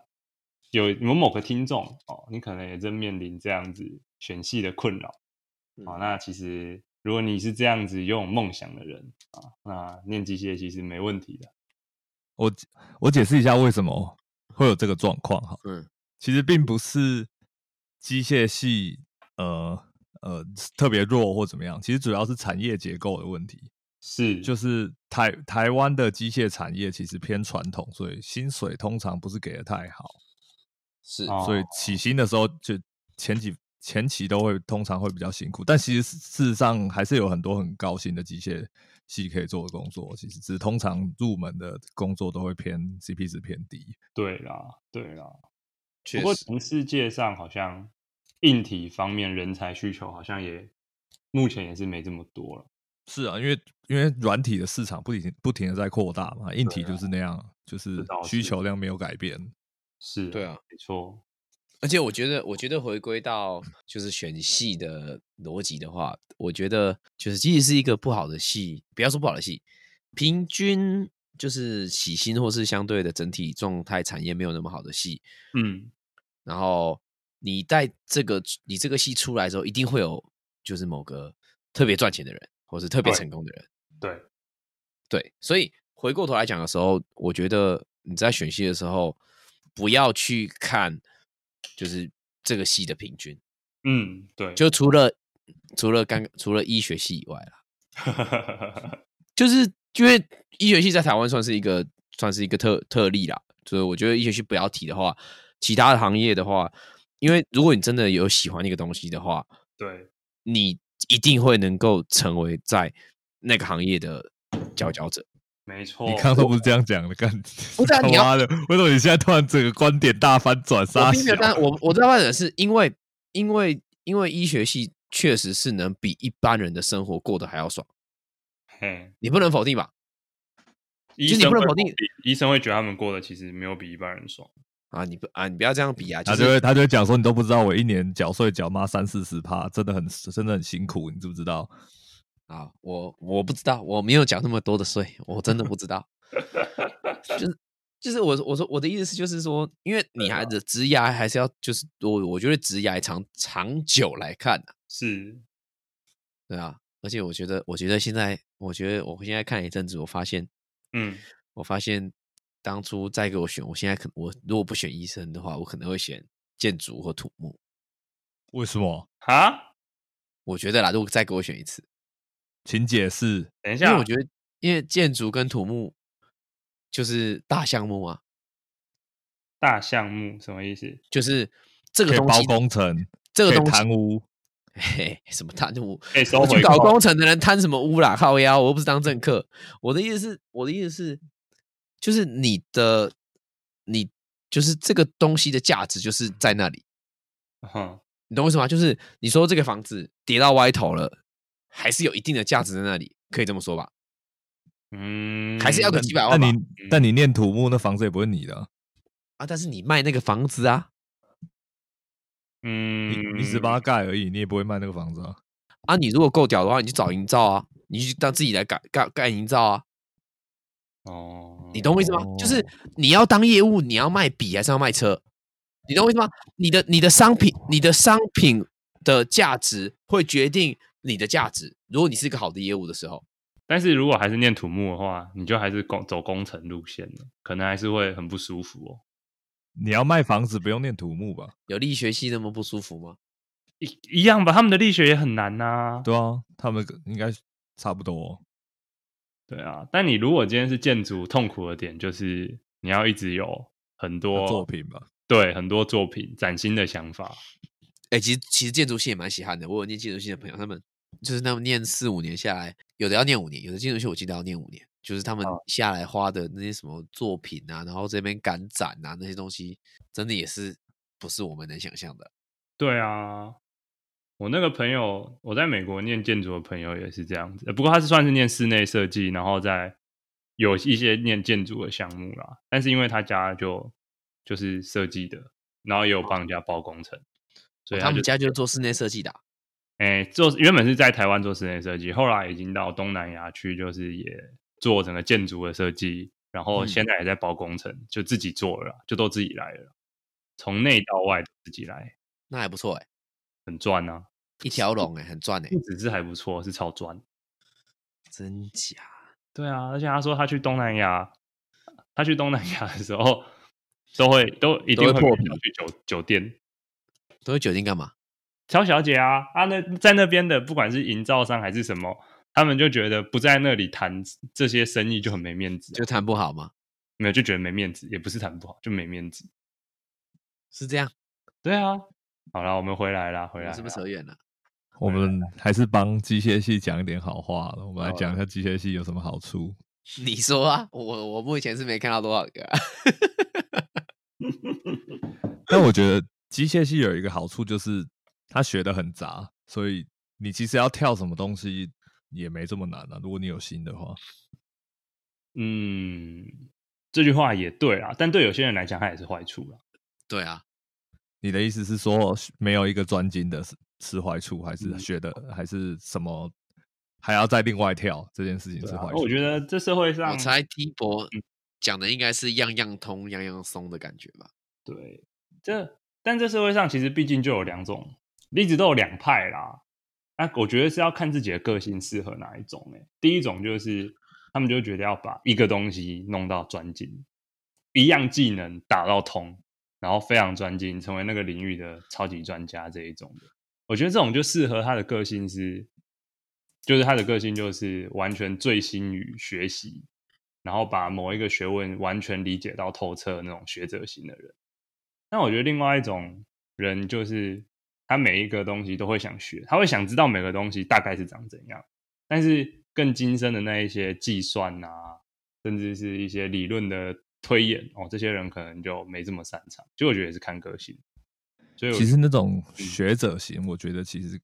有有某个听众哦，你可能也正面临这样子选系的困扰啊，嗯那其实如果你是这样子拥有梦想的人啊，那念机械其实没问题的。我我解释一下为什么会有这个状况哈。嗯其实并不是机械系呃呃特别弱或怎么样，其实主要是产业结构的问题。是，就是台台湾的机械产业其实偏传统，所以薪水通常不是给的太好，是哦所以起薪的时候就前几前期都会通常会比较辛苦，但其实事实上还是有很多很高薪的机械系可以做的工作，其实只是通常入门的工作都会偏 CP 值偏低。对啦，对啦。不过全世界上好像硬体方面人才需求好像也目前也是没这么多了。是啊，因为因为软体的市场不停不停的在扩大嘛，硬体就是那样，就是需求量没有改变。是，对啊，没错。而且我觉得，我觉得回归到就是选戏的逻辑的话，我觉得就是即使是一个不好的戏，不要说不好的戏，平均就是起薪或是相对的整体状态产业没有那么好的戏，嗯，然后你在这个你这个戏出来之后，一定会有就是某个特别赚钱的人，或是特别成功的人。对，对，所以回过头来讲的时候，我觉得你在选戏的时候，不要去看就是这个戏的平均，嗯，对，就除了除了刚除了医学系以外啦，就是因为医学系在台湾算是一个算是一个特特例啦，所以我觉得医学系不要提的话，其他的行业的话，因为如果你真的有喜欢那个东西的话，对，你一定会能够成为在那个行业的佼佼者。没错。你刚刚都不是这样讲的，干他不是啊你妈的，为什么你现在突然整个观点大翻转？我傻并没有，小但我我知道的是因为因为因为医学系确实是能比一般人的生活过得还要爽，嘿，你不能否定吧？医其实你生不能否定医生会觉得他们过得其实没有比一般人爽。啊，你不啊，你不要这样比啊，就他就会他就会讲说，你都不知道我一年缴税缴妈三四十趴，真的很真的很辛苦，你知不知道？啊，我我不知道，我没有缴那么多的税，我真的不知道。就是就是我我说我的意思是，就是说，因为 你还的职涯还是要，就是我我觉得职涯长长久来看啊，是，对啊，而且我觉得，我觉得现在，我觉得我现在看一阵子，我发现，嗯，我发现当初再给我选，我现在可我如果不选医生的话，我可能会选建筑或土木。为什么？啊，我觉得啦，如果再给我选一次，请解释。等一下，因为我觉得，因为建筑跟土木就是大项目啊，大项目什么意思？就是这个东西，工程，这个东西贪污，嘿，什么贪污？我去搞工程的人贪什么污啦？靠腰，我又不是当政客。我的意思是，我的意思是，就是你的，你就是这个东西的价值就是在那里，哼，你懂我意思吗？就是你说这个房子跌到歪头了，还是有一定的价值在那里，可以这么说吧？嗯，还是要个几百万吧但你但你念土木，那房子也不是你的啊，啊，但是你卖那个房子啊，嗯，你你只帮他盖而已，你也不会卖那个房子啊。啊，你如果够屌的话，你去找营造啊，你去当自己来盖盖盖营造啊，哦，你懂我意思吗？就是你要当业务，你要卖笔还是要卖车？你懂我意思吗？你的你的商品，你的商品的价值会决定你的价值。如果你是一个好的业务的时候，但是如果还是念土木的话，你就还是工走工程路线了，可能还是会很不舒服哦。你要卖房子，不用念土木吧？有力学系那么不舒服吗？一一样吧，他们的力学也很难呐、对啊，他们应该差不多。哦对啊，但你如果今天是建筑，痛苦的点就是你要一直有很多作，品吧，对，很多作品，崭新的想法。哎、其实其实建筑系也蛮稀罕的。我有念建筑系的朋友，他们就是他们念四五年下来，有的要念五年，有的建筑系我记得要念五年，就是他们下来花的那些什么作品啊，然后这边赶展啊那些东西，真的也是不是我们能想象的。对啊，我那个朋友，我在美国念建筑的朋友也是这样子，呃不过他是算是念室内设计，然后在有一些念建筑的项目啦，但是因为他家就就是设计的，然后也有帮人家包工程，所以他们家就是做室内设计的啊、哎、做原本是在台湾做室内设计，后来已经到东南亚去，就是也做整个建筑的设计，然后嗯。现在也在包工程，就自己做了，就都自己来了啦，从内到外都自己来，那还不错哎、很赚啊！一条龙哎、很赚哎、不只是还不错，是超赚。真假？对啊，而且他说他去东南亚，他去东南亚的时候都会都一定会会破票去酒酒店都去酒店干嘛？挑小姐啊，啊那在那边的不管是营造商还是什么，他们就觉得不在那里谈这些生意就很没面子啊、就谈不好吗？没有就觉得没面子，也不是谈不好，就没面子。是这样？对啊，好了，我们回来了，回来啦我是不是扯远了？我们还是帮机械系讲一点好话了。我们来讲一下机械系有什么好处。你说啊，我我目前是没看到多少个、啊。但我觉得机械系有一个好处就是它学的很杂，所以你其实要跳什么东西也没这么难啊。如果你有心的话，嗯，这句话也对啊，但对有些人来讲，它也是坏处了。对啊，你的意思是说没有一个专精的是是坏处，还是嗯学的还是什么还要再另外跳这件事情是坏处？我觉得这社会上我猜 T 博讲的应该是样样通、样样松的感觉吧？对，这但这社会上其实毕竟就有两种，一直都有两派啦。那我觉得是要看自己的个性适合哪一种、欸。第一种就是他们就觉得要把一个东西弄到专精，一样技能打到通，然后非常专精，成为那个领域的超级专家这一种的。我觉得这种就适合他的个性是，就是他的个性就是完全醉心于学习，然后把某一个学问完全理解到透彻的那种学者型的人。那我觉得另外一种人就是他每一个东西都会想学，他会想知道每个东西大概是长怎样，但是更精深的那一些计算啊，甚至是一些理论的推演哦，这些人可能就没这么擅长。就我觉得也是看个性。所以其实那种嗯学者型，我觉得其实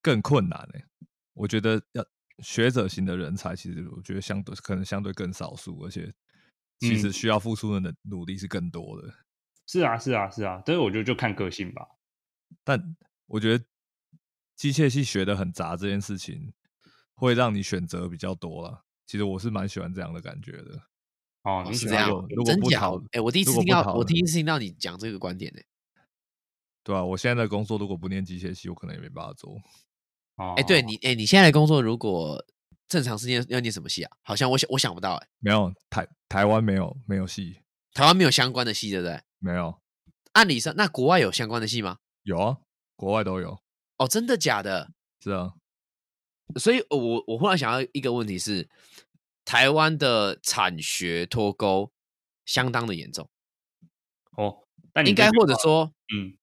更困难诶、我觉得要学者型的人才，其实我觉得相对可能相对更少数，而且其实嗯需要付出的努力是更多的。是啊，是啊，是啊，但是我觉得就看个性吧。但我觉得机械系学的很杂这件事情，会让你选择比较多了。其实我是蛮喜欢这样的感觉的。哦，你是这样喜欢有如果真假不讨？哎、我第一次听到，我第一次听到你讲这个观点呢、对啊，我现在的工作如果不念机械系，我可能也没办法做。哦，哎、对你，哎、你现在的工作如果正常是念要念什么系啊？好像我想我想不到、哎，没有台台湾没有没有系，台湾没有相关的系，对不对？没有按理上，那国外有相关的系吗？有啊，国外都有。哦，真的假的？是啊，所以呃我我忽然想到一个问题是，台湾的产学脱钩相当的严重，哦，但你应该或者说，嗯，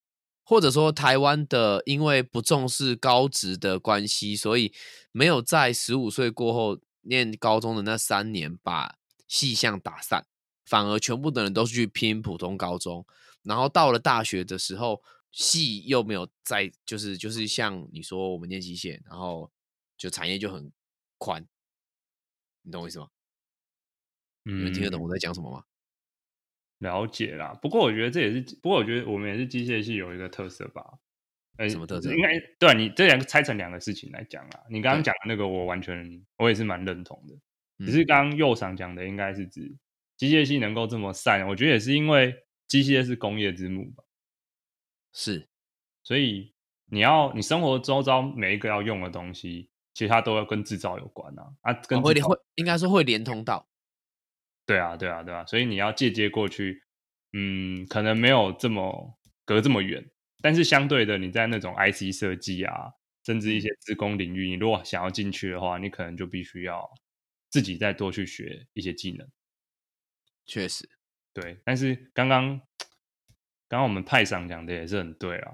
或者说台湾的因为不重视高职的关系，所以没有在十五岁过后念高中的那三年把系项打散，反而全部的人都去拼普通高中，然后到了大学的时候，系又没有在，就是就是像你说我们念机械，然后就产业就很宽，你懂我意思吗？你们听得懂嗯我在讲什么吗？了解啦，不过我觉得这也是，不过我觉得我们也是机械系有一个特色吧。呃什么特色应该对啊你这两个拆成两个事情来讲啦。你刚刚讲的那个，我完全我也是蛮认同的。嗯只是刚刚右上讲的，应该是指机械系能够这么散，我觉得也是因为机械是工业之母吧，是所以你要你生活周遭每一个要用的东西，其实它都要跟制造有关啊啊，跟哦会会应该说会连通到，对啊，对啊，对啊，所以你要借接过去，嗯，可能没有这么隔这么远，但是相对的，你在那种 IC 设计啊，甚至一些自工领域，你如果想要进去的话，你可能就必须要自己再多去学一些技能。确实。对，但是刚刚刚刚我们派上讲的也是很对啊，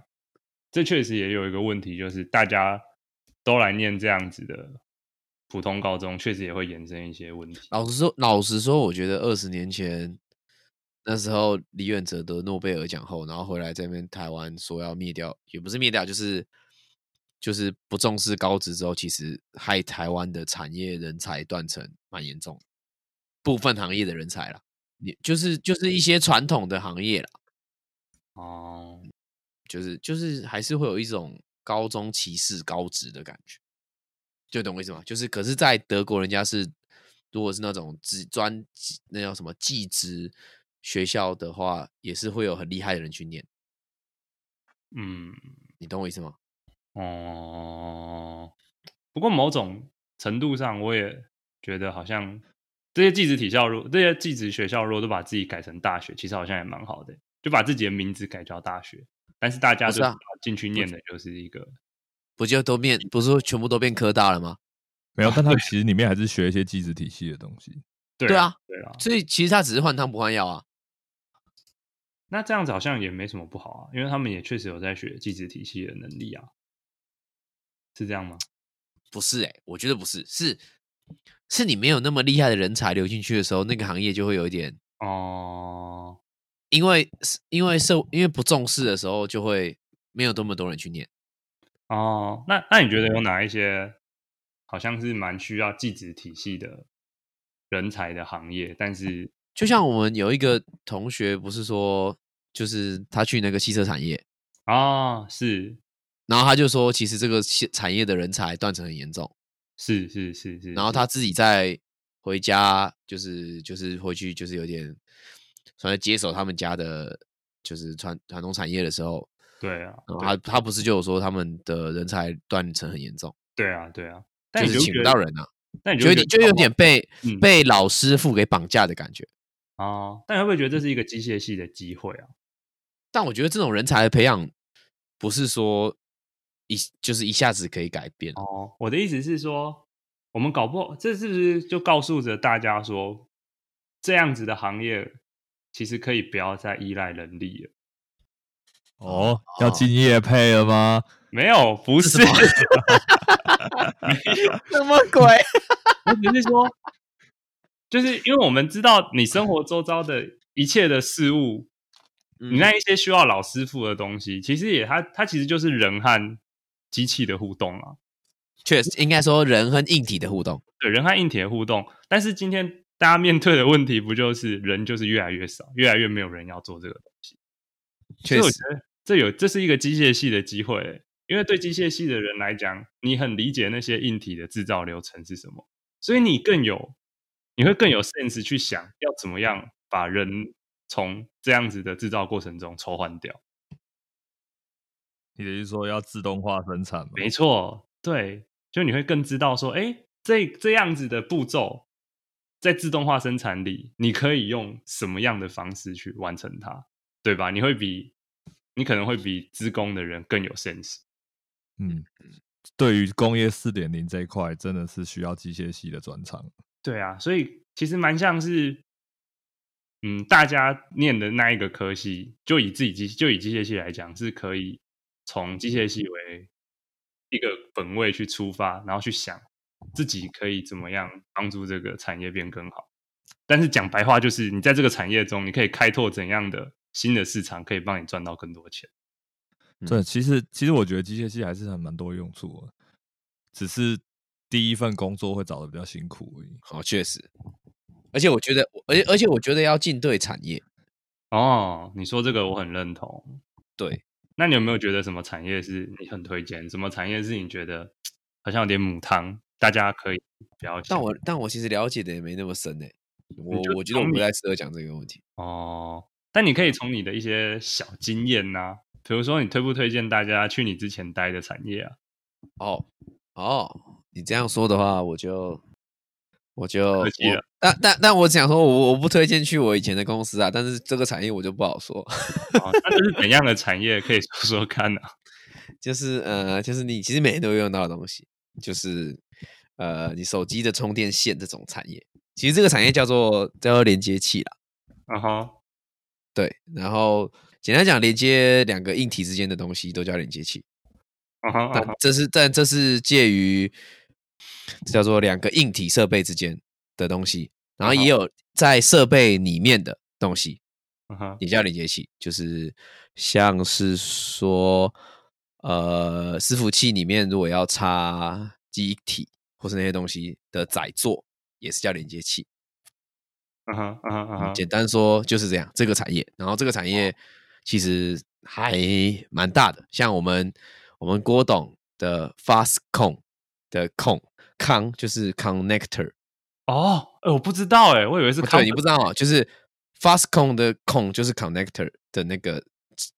这确实也有一个问题，就是大家都来念这样子的普通高中，确实也会衍生一些问题。老实说，老实说，我觉得二十年前那时候李远哲得诺贝尔奖后，然后回来这边台湾说要灭掉，也不是灭掉，就是就是不重视高职之后，其实害台湾的产业人才断层蛮严重的。部分行业的人才啦，你就是就是一些传统的行业啦，哦，就是就是还是会有一种高中歧视高职的感觉，就懂我意思吗？就是可是，在德国人家是如果是那种职专那叫什么技职学校的话，也是会有很厉害的人去念，嗯，你懂我意思吗？哦，不过某种程度上，我也觉得好像这些技职体校，如这些技职学校，如果都把自己改成大学，其实好像也蛮好的，就把自己的名字改叫大学，但是大家都不是啊进去念的就是一个不就都变不是说全部都变科大了吗？没有，但他其实里面还是学一些机制体系的东西。对啊，对啊，所以其实他只是换汤不换药啊。那这样子好像也没什么不好啊，因为他们也确实有在学机制体系的能力啊，是这样吗？不是哎、我觉得不是，是是你没有那么厉害的人才流进去的时候，那个行业就会有一点，哦，因为因为受因为不重视的时候，就会没有多么多人去念。哦，那那你觉得有哪一些好像是蛮需要技职体系的人才的行业？但是就像我们有一个同学，不是说就是他去那个汽车产业，啊，是然后他就说，其实这个汽产业的人才断层很严重，是是是是，是然后他自己在回家，就是就是回去，就是有点算是接手他们家的，就是传传统产业的时候，对啊，然后他他不是就有说他们的人才断层很严重，对啊对啊，但就是请不到人啊，但你就有点就有觉得搞不好点被嗯被老师傅给绑架的感觉。哦，但你会不会觉得这是一个机械系的机会啊？但我觉得这种人才的培养，不是说一就是一下子可以改变。哦，我的意思是说，我们搞不好，这是不是就告诉着大家说，这样子的行业其实可以不要再依赖人力了？哦，要敬业配了吗？没有，不是，什么鬼？我只是说，就是因为我们知道你生活周遭的一切的事物，嗯你那一些需要老师傅的东西，其实也它它其实就是人和机器的互动啊，确实应该说人和硬体的互动。对人和硬体的互动。但是今天大家面对的问题，不就是人就是越来越少，越来越没有人要做这个东西。所以确实，我觉得这有这是一个机械系的机会欸，因为对机械系的人来讲，你很理解那些硬体的制造流程是什么，所以你更有你会更有 sense 去想要怎么样把人从这样子的制造过程中抽换掉。你的意思说要自动化生产吗？没错，对，就你会更知道说，哎，这这样子的步骤，在自动化生产里，你可以用什么样的方式去完成它，对吧？你会比你可能会比资工的人更有 sense。嗯，对于工业四点零这一块，真的是需要机械系的专长。对啊，所以其实蛮像是，嗯，大家念的那一个科系，就以自己机就以机械系来讲，是可以从机械系为一个本位去出发，然后去想自己可以怎么样帮助这个产业变更好。但是讲白话就是，你在这个产业中，你可以开拓怎样的新的市场，可以帮你赚到更多钱。对，其实其实我觉得机械系还是很蛮多用处的，只是第一份工作会找的比较辛苦而已。好，确实。而且我觉得，而且而且我觉得要进对产业，哦，你说这个我很认同。对，那你有没有觉得什么产业是你很推荐？什么产业是你觉得好像有点母汤，大家可以不要？但我但我其实了解的也没那么深诶、我我觉得我不太适合讲这个问题。哦，但你可以从你的一些小经验呐、比如说你推不推荐大家去你之前待的产业啊？哦哦，你这样说的话，我就我就但但但我想说我我不推荐去我以前的公司啊，但是这个产业我就不好说。哦，那这是怎样的产业？可以说说看啊。就是呃，就是你其实每天都会用到的东西，就是呃，你手机的充电线这种产业，其实这个产业叫做叫做连接器啦。嗯哼，对，然后简单讲，连接两个硬体之间的东西都叫连接器。嗯哼，嗯哼，但这是但这是介于这叫做两个硬体设备之间的东西，然后也有在设备里面的东西，嗯哼，也叫连接器，就是像是说，呃，伺服器里面如果要插机体或是那些东西的载座，也是叫连接器。嗯哼嗯哼嗯哼，简单说就是这样，这个产业，然后这个产业其实还蛮大的，像我们我们郭董的 Fastcon 的控康就是 connector，哦，哎，我不知道哎，我以为是对，你不知道啊，就是 Fastcon 的控就是 connector 的那个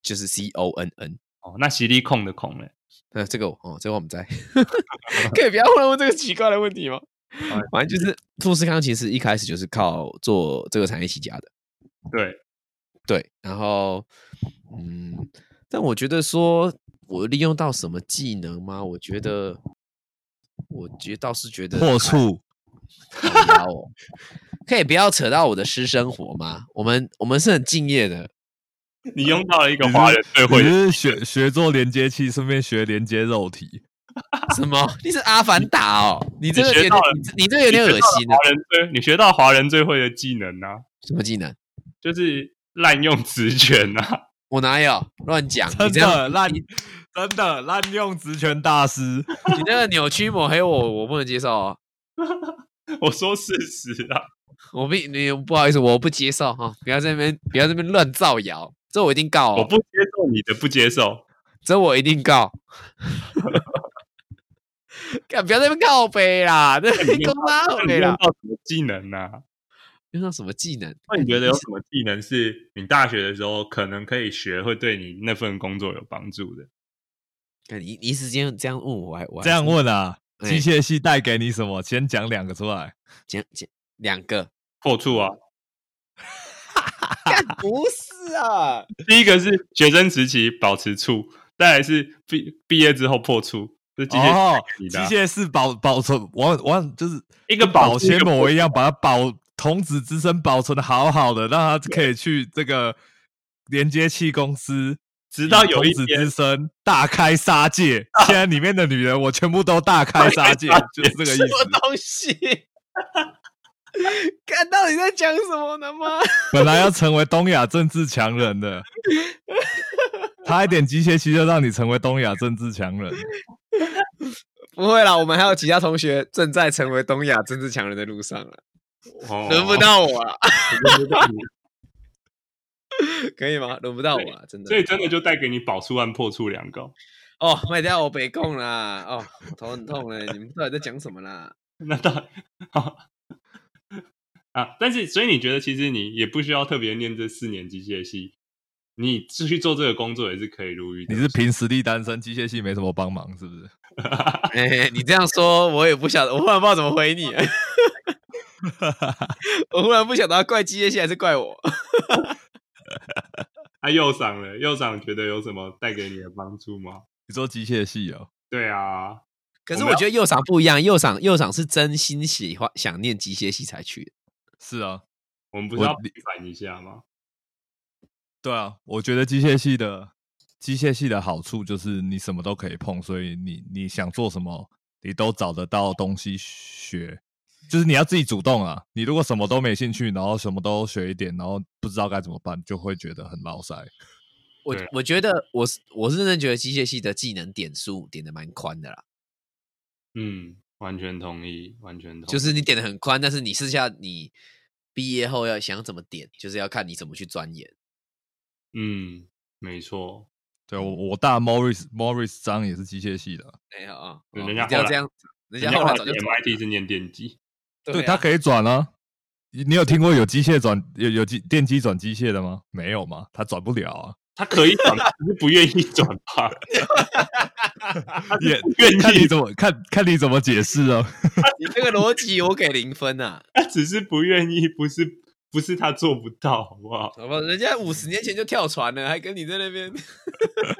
就是 C O N N，哦，那犀利控的控呢？呃这个哦，这个我们在，可以不要问问这个奇怪的问题吗？反正就是富士康其实一开始就是靠做这个产业起家的，对对，然后嗯，但我觉得说我利用到什么技能吗？我觉得，我觉倒是觉得破处，哦，可以不要扯到我的私生活吗？我们我们是很敬业的。你用到了一个华人最会，是学学做连接器，顺便学连接肉体。什么？你是阿凡达哦？你这个有点，你这个有点恶心啊！华人最，你学到华人最会的技能呢？什么技能？就是滥用职权呐！我哪有乱讲？真的滥，真的滥用职权大师！你那个扭曲抹黑我，我不能接受啊！我说事实啊！我不，你不好意思，我不接受哈！不要在那边，不要在那边乱造谣，这我一定告！我不接受你的不接受，这我一定告！干，不要在那边告背啦！这公拉回啦。用到什么技能呢？用到什么技能？那你觉得有什么技能是你大学的时候可能可以学，会对你那份工作有帮助的？你一时间这样问我，还这样问啊？机械系带给你什么？先讲两个出来。讲讲两个破处啊？不是啊，第一个是学生时期保持处，再来是毕毕业之后破处。是机械，机械是保保存，我我就是一个保鲜膜一样，把它保童子之身保存的好好的，让它可以去这个连接器公司，直到有童子之身大开杀戒。现在里面的女人，我全部都大开杀戒，就是这个意思。什么东西？看到你在讲什么呢吗？本来要成为东亚政治强人的。差一点机械系就让你成为东亚政治强人，不会啦，我们还有其他同学正在成为东亚政治强人的路上了，轮不到我了，可以吗？轮不到我了，真的，所以真的就带给你保出案破处两个哦，卖掉我北控啦，哦，头很痛嘞，你们到底在讲什么啦？那当然啊，但是所以你觉得其实你也不需要特别念这四年机械系。你继续做这个工作也是可以如鱼。你是凭实力单身，机械系没什么帮忙，是不是？哎，你这样说，我也不晓得，我忽然不知道怎么回你。我忽然不晓得怪机械系还是怪我。他右嗓了，右嗓觉得有什么带给你的帮助吗？你说机械系哦？对啊。可是我觉得右嗓不一样，右嗓右嗓是真心喜欢想念机械系才去的。是啊，我们不是要平反一下吗？对啊，我觉得机械系的机械系的好处就是你什么都可以碰，所以你你想做什么，你都找得到东西学。就是你要自己主动啊！你如果什么都没兴趣，然后什么都学一点，然后不知道该怎么办，就会觉得很老塞。我我觉得我是我是真的觉得机械系的技能点数点的蛮宽的啦。嗯，完全同意，完全同意。就是你点的很宽，但是你私下你毕业后要想怎么点，就是要看你怎么去钻研。嗯，没错，对我我大 Morris Morris 张也是机械系的，没有啊，人家要这样，人家后来早就 MIT 是念电机，对他可以转啊。你有 听过有机械转有有机电机转机械的吗？没有吗？他转不了啊，他可以转，只是不愿意转吧。也看你怎么看看你怎么解释哦。你这个逻辑我给零分啊，他只是不愿意，不是。不是他做不到，好不好？好吧，人家五十年前就跳船了，还跟你在那边。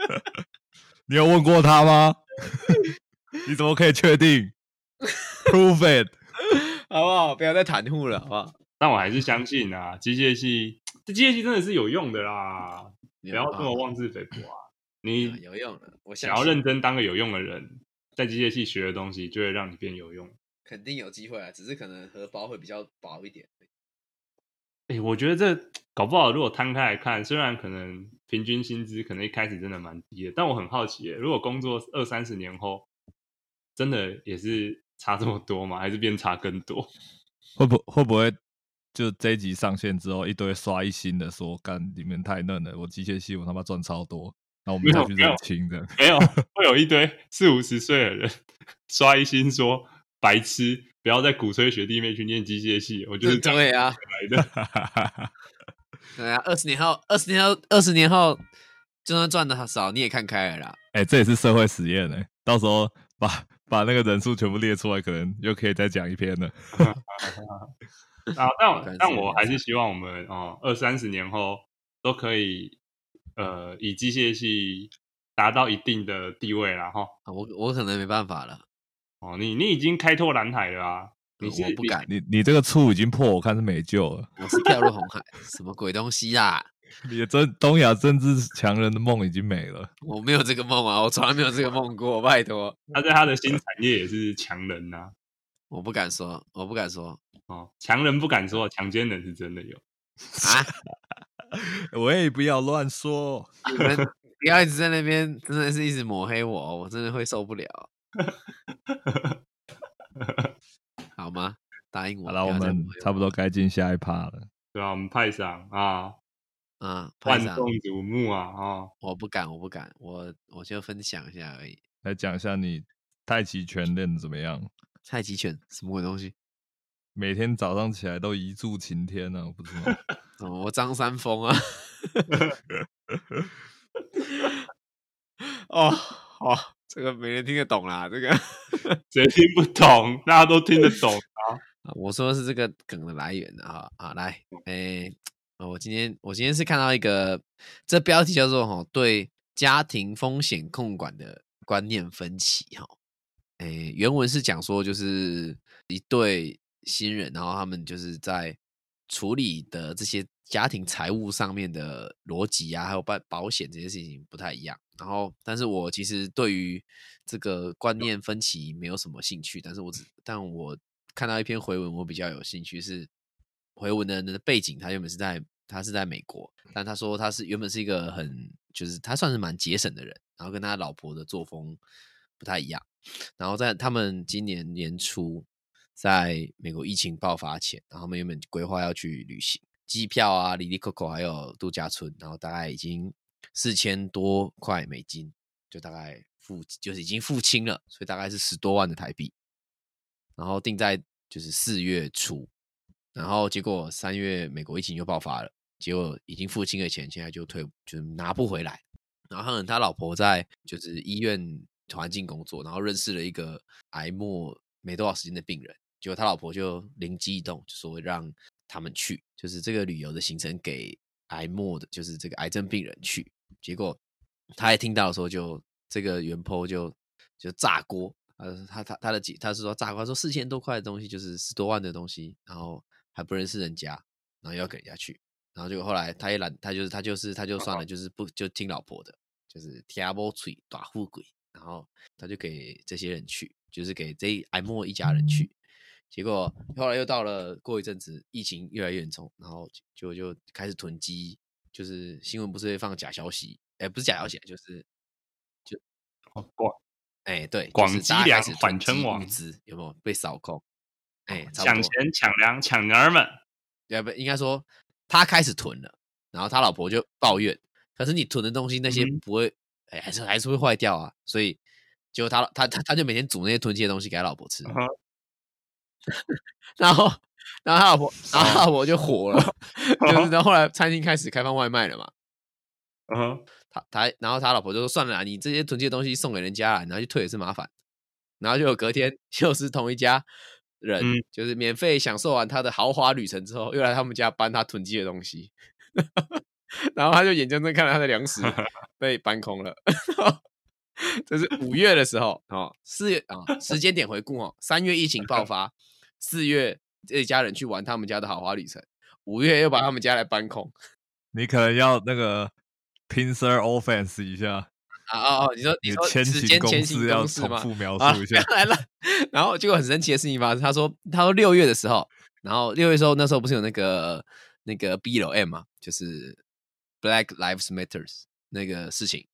你有问过他吗？你怎么可以确定？Prove it，好不好？不要再袒护了，好不好？但我还是相信啊，机械系这机械系真的是有用的啦，不要这么妄自菲薄啊！你有用的，我想要认真当个有用的人，在机械系学的东西就会让你变有用，肯定有机会啊，只是可能荷包会比较薄一点。哎，我觉得这搞不好，如果摊开来看，虽然可能平均薪资可能一开始真的蛮低的，但我很好奇，如果工作二三十年后，真的也是差这么多吗？还是变差更多？会不会不会就这一集上线之后，一堆刷一星的说干里面太嫩了，我机械系我他妈赚超多，然后我们再去认清的。没有，会有一堆四五十岁的人刷一星说白痴，不要再鼓吹学弟妹去念机械系，我就是对啊，来的。对啊，二十年后，二十年后，二十年后，就算赚的少，你也看开了啦。哎、这也是社会实验呢、到时候把把那个人数全部列出来，可能又可以再讲一篇了。啊，但但我还是希望我们哦，二三十年后都可以呃，以机械系达到一定的地位啦。哈。啊我我可能没办法了，哦，你你已经开拓蓝海了啊！你是我不敢，你你这个醋已经破，我看是没救了。我是跳入红海，什么鬼东西啊？你的真东亚政治强人的梦已经没了。我没有这个梦啊，我从来没有这个梦过，拜托，他在他的新产业也是强人呐、我不敢说，我不敢说哦，强人不敢说，强奸人是真的有。啊！喂，不要乱说。你们不要一直在那边，真的是一直抹黑我，我真的会受不了，好吗？答应我，好了，我们差不多该进下一趴了。对啊，我们派上啊，啊，派上万众瞩目啊！哦，我不敢，我不敢，我我就分享一下而已。来讲一下你太极拳练的怎么样？太极拳什么鬼东西？每天早上起来都一柱擎天呢、不知道？哦，我张三丰啊！哦，哦，这个没人听得懂啦，这个。谁听不懂？大家都听得懂啊！啊我说的是这个梗的来源啊啊，来，诶、呃我今天我今天是看到一个，这标题叫做“哈对家庭风险控管的观念分歧”哈，诶、原文是讲说就是一对新人，然后他们就是在处理的这些家庭财务上面的逻辑啊，还有保保险这些事情不太一样。然后，但是我其实对于这个观念分歧没有什么兴趣，但是我只但我看到一篇回文，我比较有兴趣是回文的人的背景，他原本是在他是在美国，但他说他是原本是一个很就是他算是蛮节省的人，然后跟他老婆的作风不太一样，然后在他们今年年初在美国疫情爆发前，然后他们原本规划要去旅行，机票啊、里里扣扣还有度假村，然后大概已经四千多块美金，就大概付就是已经付清了，所以大概是十多万的台币。然后定在就是四月初，然后结果三月美国疫情又爆发了，结果已经付清了钱，现在就退就拿不回来。然后可能他老婆在就是医院环境工作，然后认识了一个癌末没多少时间的病人，结果他老婆就灵机一动，就说让他们去，就是这个旅游的行程给癌末的，就是这个癌症病人去。结果他一听到的时候就，这个原 po 就就炸锅，呃，他他他的姐他是说炸锅，他说四千多块的东西就是十多万的东西，然后还不认识人家，然后要给人家去，然后结果后来他也懒，他就是他就是他就算了，就是不就听老婆的，就是听不嘴打富贵，然后他就给这些人去，就是给这一哀莫一家人去。结果后来又到了过一阵子，疫情越来越严重，然后就就开始囤积，就是新闻不是会放假消息，哎，不是假消息，就是哦广哎，对，广就是积粮大家开始囤积缓称王有没有被扫空？哎，抢钱、抢粮、抢娘儿们，对不应该说他开始囤了，然后他老婆就抱怨，可是你囤的东西那些嗯不会，哎、还是还是会坏掉啊，所以结果他他他他就每天煮那些囤积的东西给他老婆吃，然后然后他老婆然后他老婆就火了，就是然后后来餐厅开始开放外卖了嘛，嗯哼，他他然后他老婆就说算了啦，你这些囤积的东西送给人家啦，然后去退也是麻烦，然后就有隔天又是同一家人，嗯。就是免费享受完他的豪华旅程之后，又来他们家搬他囤积的东西，然后他就眼睁睁看着他的粮食 被搬空了。这是五月的时候哦，四月啊、时间点回顾哦，三月疫情爆发，四月这一家人去玩他们家的豪华旅程，五月又把他们家来搬空。你可能要那个 pincer offense 一下，啊哦哦，你说你说时间前行公式吗？重复描啊述一下。来了，然后结果很神奇的事情发生，他说他说六月的时候，然后六月的时候那时候不是有那个那个 BLM 嘛，就是 Black Lives Matters 那个事情，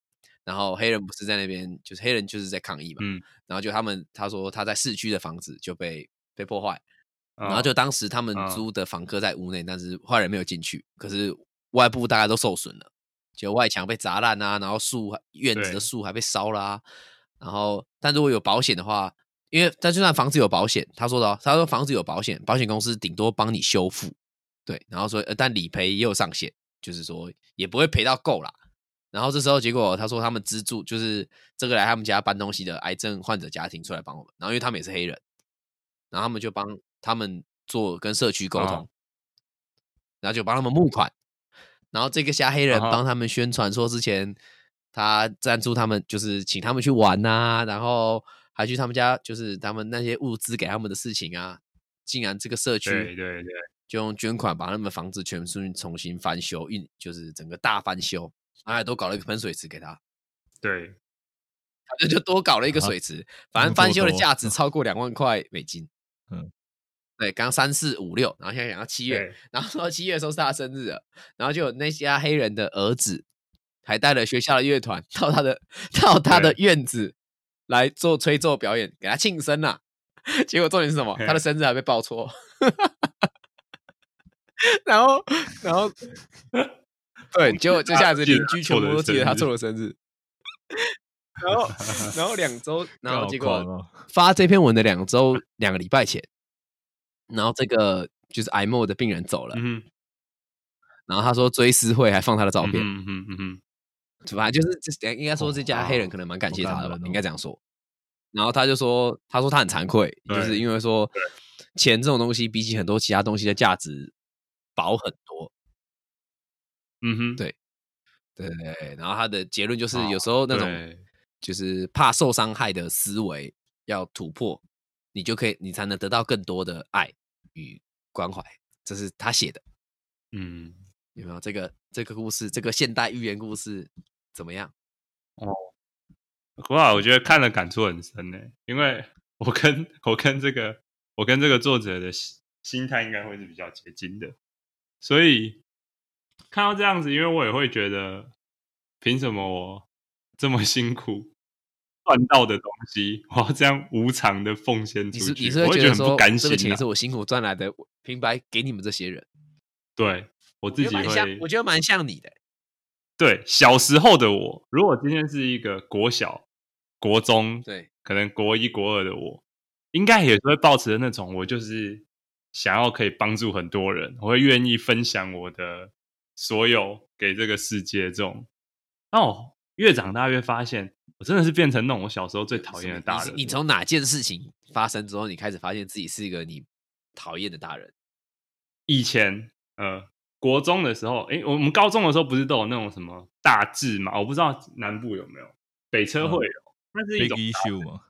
然后黑人不是在那边，就是黑人就是在抗议嘛，嗯。然后就他们他说他在市区的房子就被被破坏，然后就当时他们嗯。租的房客在屋内，但是坏人没有进去，可是外部大家都受损了，就外墙被砸烂啊，然后树院子的树还被烧啦、然后但如果有保险的话，因为但就算房子有保险，他说的、哦，他说房子有保险，保险公司顶多帮你修复，对，然后说呃但理赔也有上限，就是说也不会赔到够啦。然后这时候结果他说他们资助就是这个来他们家搬东西的癌症患者家庭出来帮我们，然后因为他们也是黑人，然后他们就帮他们做跟社区沟通，哦然后就帮他们募款，然后这个瞎黑人帮他们宣传说之前他赞助他们，就是请他们去玩呐、然后还去他们家，就是他们那些物资给他们的事情啊，竟然这个社区对对对，就用捐款把他们房子全部重新翻修，运就是整个大翻修，然后还多搞了一个喷水池给他，对，他就就多搞了一个水池，反正翻修的价值超过两万块美金。嗯，对，刚刚三四五六，然后现在讲到七月，然后说七月的时候是他生日了，然后就有那家黑人的儿子还带了学校的乐团到他的到他的院子来做吹奏表演，给他庆生啦。结果重点是什么？他的生日还被报错，然后然后 对，结果接下来是邻居全部都记得他错了生日，然后 然后两周，然后结果发这篇文的两周两个礼拜前，然后这个就是癌末的病人走了，嗯，然后他说追思会还放他的照片，嗯哼嗯哼，反正就是这应该说这家黑人可能蛮感谢他的吧应该这样说。然后他就说，他说他很惭愧，就是因为说钱这种东西比起很多其他东西的价值薄很多，嗯哼，对对对对。然后他的结论就是，哦有时候那种就是怕受伤害的思维要突破，你就可以，你才能得到更多的爱与关怀。这是他写的，嗯，有没有？这个这个故事，这个现代寓言故事怎么样？哦哇，我觉得看了感触很深呢，因为我跟我跟这个我跟这个作者的心心态应该会是比较接近的，所以看到这样子，因为我也会觉得，凭什么我这么辛苦赚到的东西，我要这样无偿的奉献出去？你是会我会觉得很不甘心、啊这个钱是。我辛苦赚来的，我平白给你们这些人，对我自己会，我觉得蛮像你的。对小时候的我，如果今天是一个国小、国中，对，可能国一、国二的我，应该也是会抱持的那种，我就是想要可以帮助很多人，我会愿意分享我的所有给这个世界这种。那我越长大越发现，我真的是变成那种我小时候最讨厌的大人。你从哪件事情发生之后，你开始发现自己是一个你讨厌的大人？以前呃国中的时候，诶，我们高中的时候不是都有那种什么大志嘛？我不知道南部有没有，北车会有，那是一种 issue 嘛，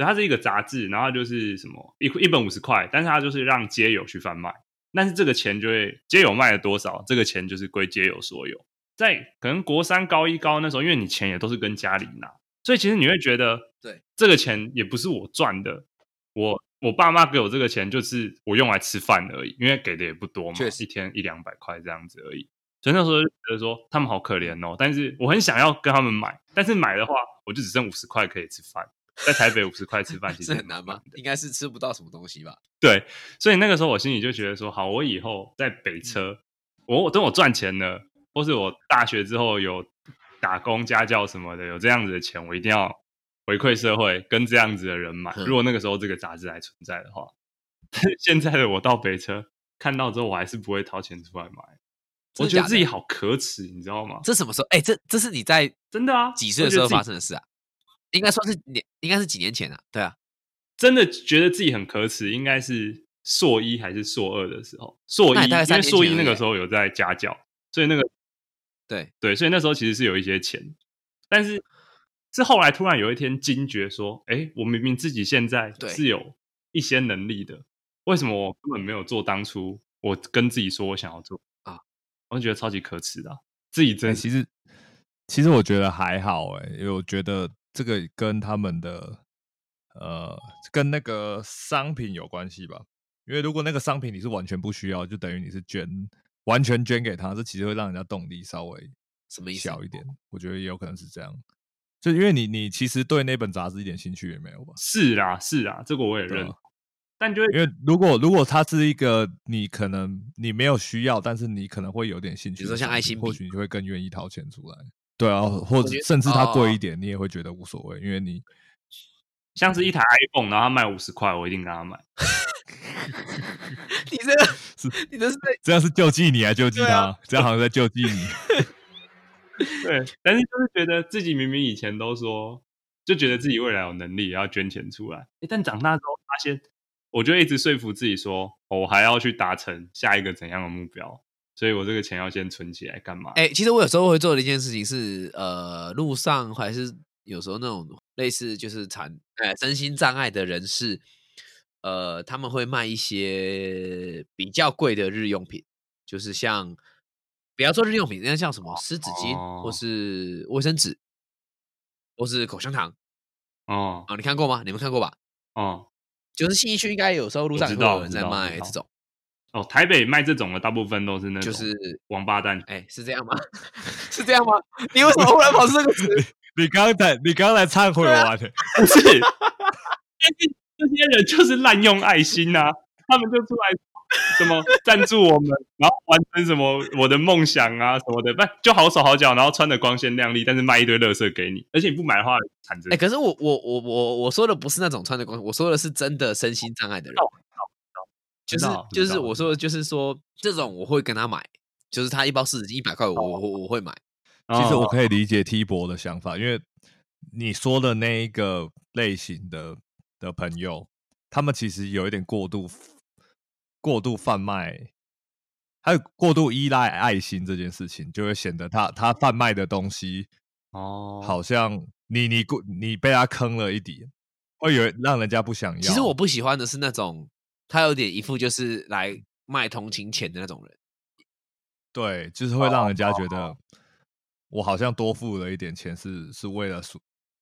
对，它是一个杂志，然后就是什么一一本五十块，但是它就是让街友去贩卖，但是这个钱就会街友卖了多少，这个钱就是归街友所有。在可能国三、高一、高那时候，因为你钱也都是跟家里拿，所以其实你会觉得，对，这个钱也不是我赚的，我我爸妈给我这个钱就是我用来吃饭而已，因为给的也不多嘛一天一两百块这样子而已。所以那时候就觉得说他们好可怜哦，但是我很想要跟他们买，但是买的话我就只剩五十块可以吃饭，在台北五十块吃饭其实是很难吗？应该是吃不到什么东西吧？对，所以那个时候我心里就觉得说，好，我以后在北车，我我等我赚钱了，或是我大学之后有打工家教什么的，有这样子的钱，我一定要回馈社会，跟这样子的人买。嗯如果那个时候这个杂志还存在的话，现在的我到北车看到之后，我还是不会掏钱出来买。我觉得自己好可耻，你知道吗？这什么时候？哎、这这是你在真的啊，几岁的时候发生的事啊？应该说是年，应该是几年前啊？对啊，真的觉得自己很可耻，应该是硕一还是硕二的时候。硕一，因为硕一那个时候有在家教，所以那个对，对，所以那时候其实是有一些钱，但是是后来突然有一天惊觉说，哎，我明明自己现在是有一些能力的，为什么我根本没有做当初我跟自己说我想要做啊？我就觉得超级可耻的啊、自己真欸其实其实我觉得还好哎、因为我觉得这个跟他们的呃跟那个商品有关系吧。因为如果那个商品你是完全不需要，就等于你是捐完全捐给他，这其实会让人家动力稍微什么？小一点。我觉得也有可能是这样，就因为你你其实对那本杂志一点兴趣也没有吧？是啦是啦，这个我也认。但就因为如果如果它是一个你可能你没有需要，但是你可能会有点兴趣比如说像爱心或许你就会更愿意掏钱出来。对啊，或者甚至它哦贵一点，你也会觉得无所谓，因为你像是一台 iPhone，然后它卖五十块，我一定跟他买。你这个是你这是在这样是救济你还救济他？这样好像在救济你。对，但是就是觉得自己明明以前都说，就觉得自己未来有能力要捐钱出来，但长大之后发现，我就一直说服自己说，哦我还要去达成下一个怎样的目标，所以我这个钱要先存起来干嘛？哎、其实我有时候会做的一件事情是，呃，路上还是有时候那种类似就是残呃身心障碍的人士，呃，他们会卖一些比较贵的日用品，就是像不要说日用品，那像什么湿纸巾、或哦是卫生纸，或是口香糖哦啊、你看过吗？你们看过吧？哦就是信义区应该有时候路上有人在卖这种，哦，台北卖这种的大部分都是那种就是王八蛋。哎、是这样吗？是这样吗？你为什么忽然跑出这个词？你刚才你刚才忏悔啊完了，不是，但是这些人就是滥用爱心呐、他们就出来什么赞助我们，然后完成什么我的梦想啊什么的，不就好手好脚，然后穿的光鲜亮丽，但是卖一堆垃圾给你，而且你不买的话惨着哎、。可是我我我我我说的不是那种穿的光，我说的是真的身心障碍的人，就是就是我说的，就是说这种我会跟他买，就是他一包湿纸巾一百块，我我我我会买。其实我，可以理解 T 博的想法，因为你说的那一个类型的的朋友，他们其实有一点过度过度贩卖，还有过度依赖爱心这件事情，就会显得他他贩卖的东西哦，好像你你过你被他坑了一底，会有让人家不想要。其实我不喜欢的是那种他有点一副就是来卖同情钱的那种人。对，就是会让人家觉得我好像多付了一点钱，是是为了说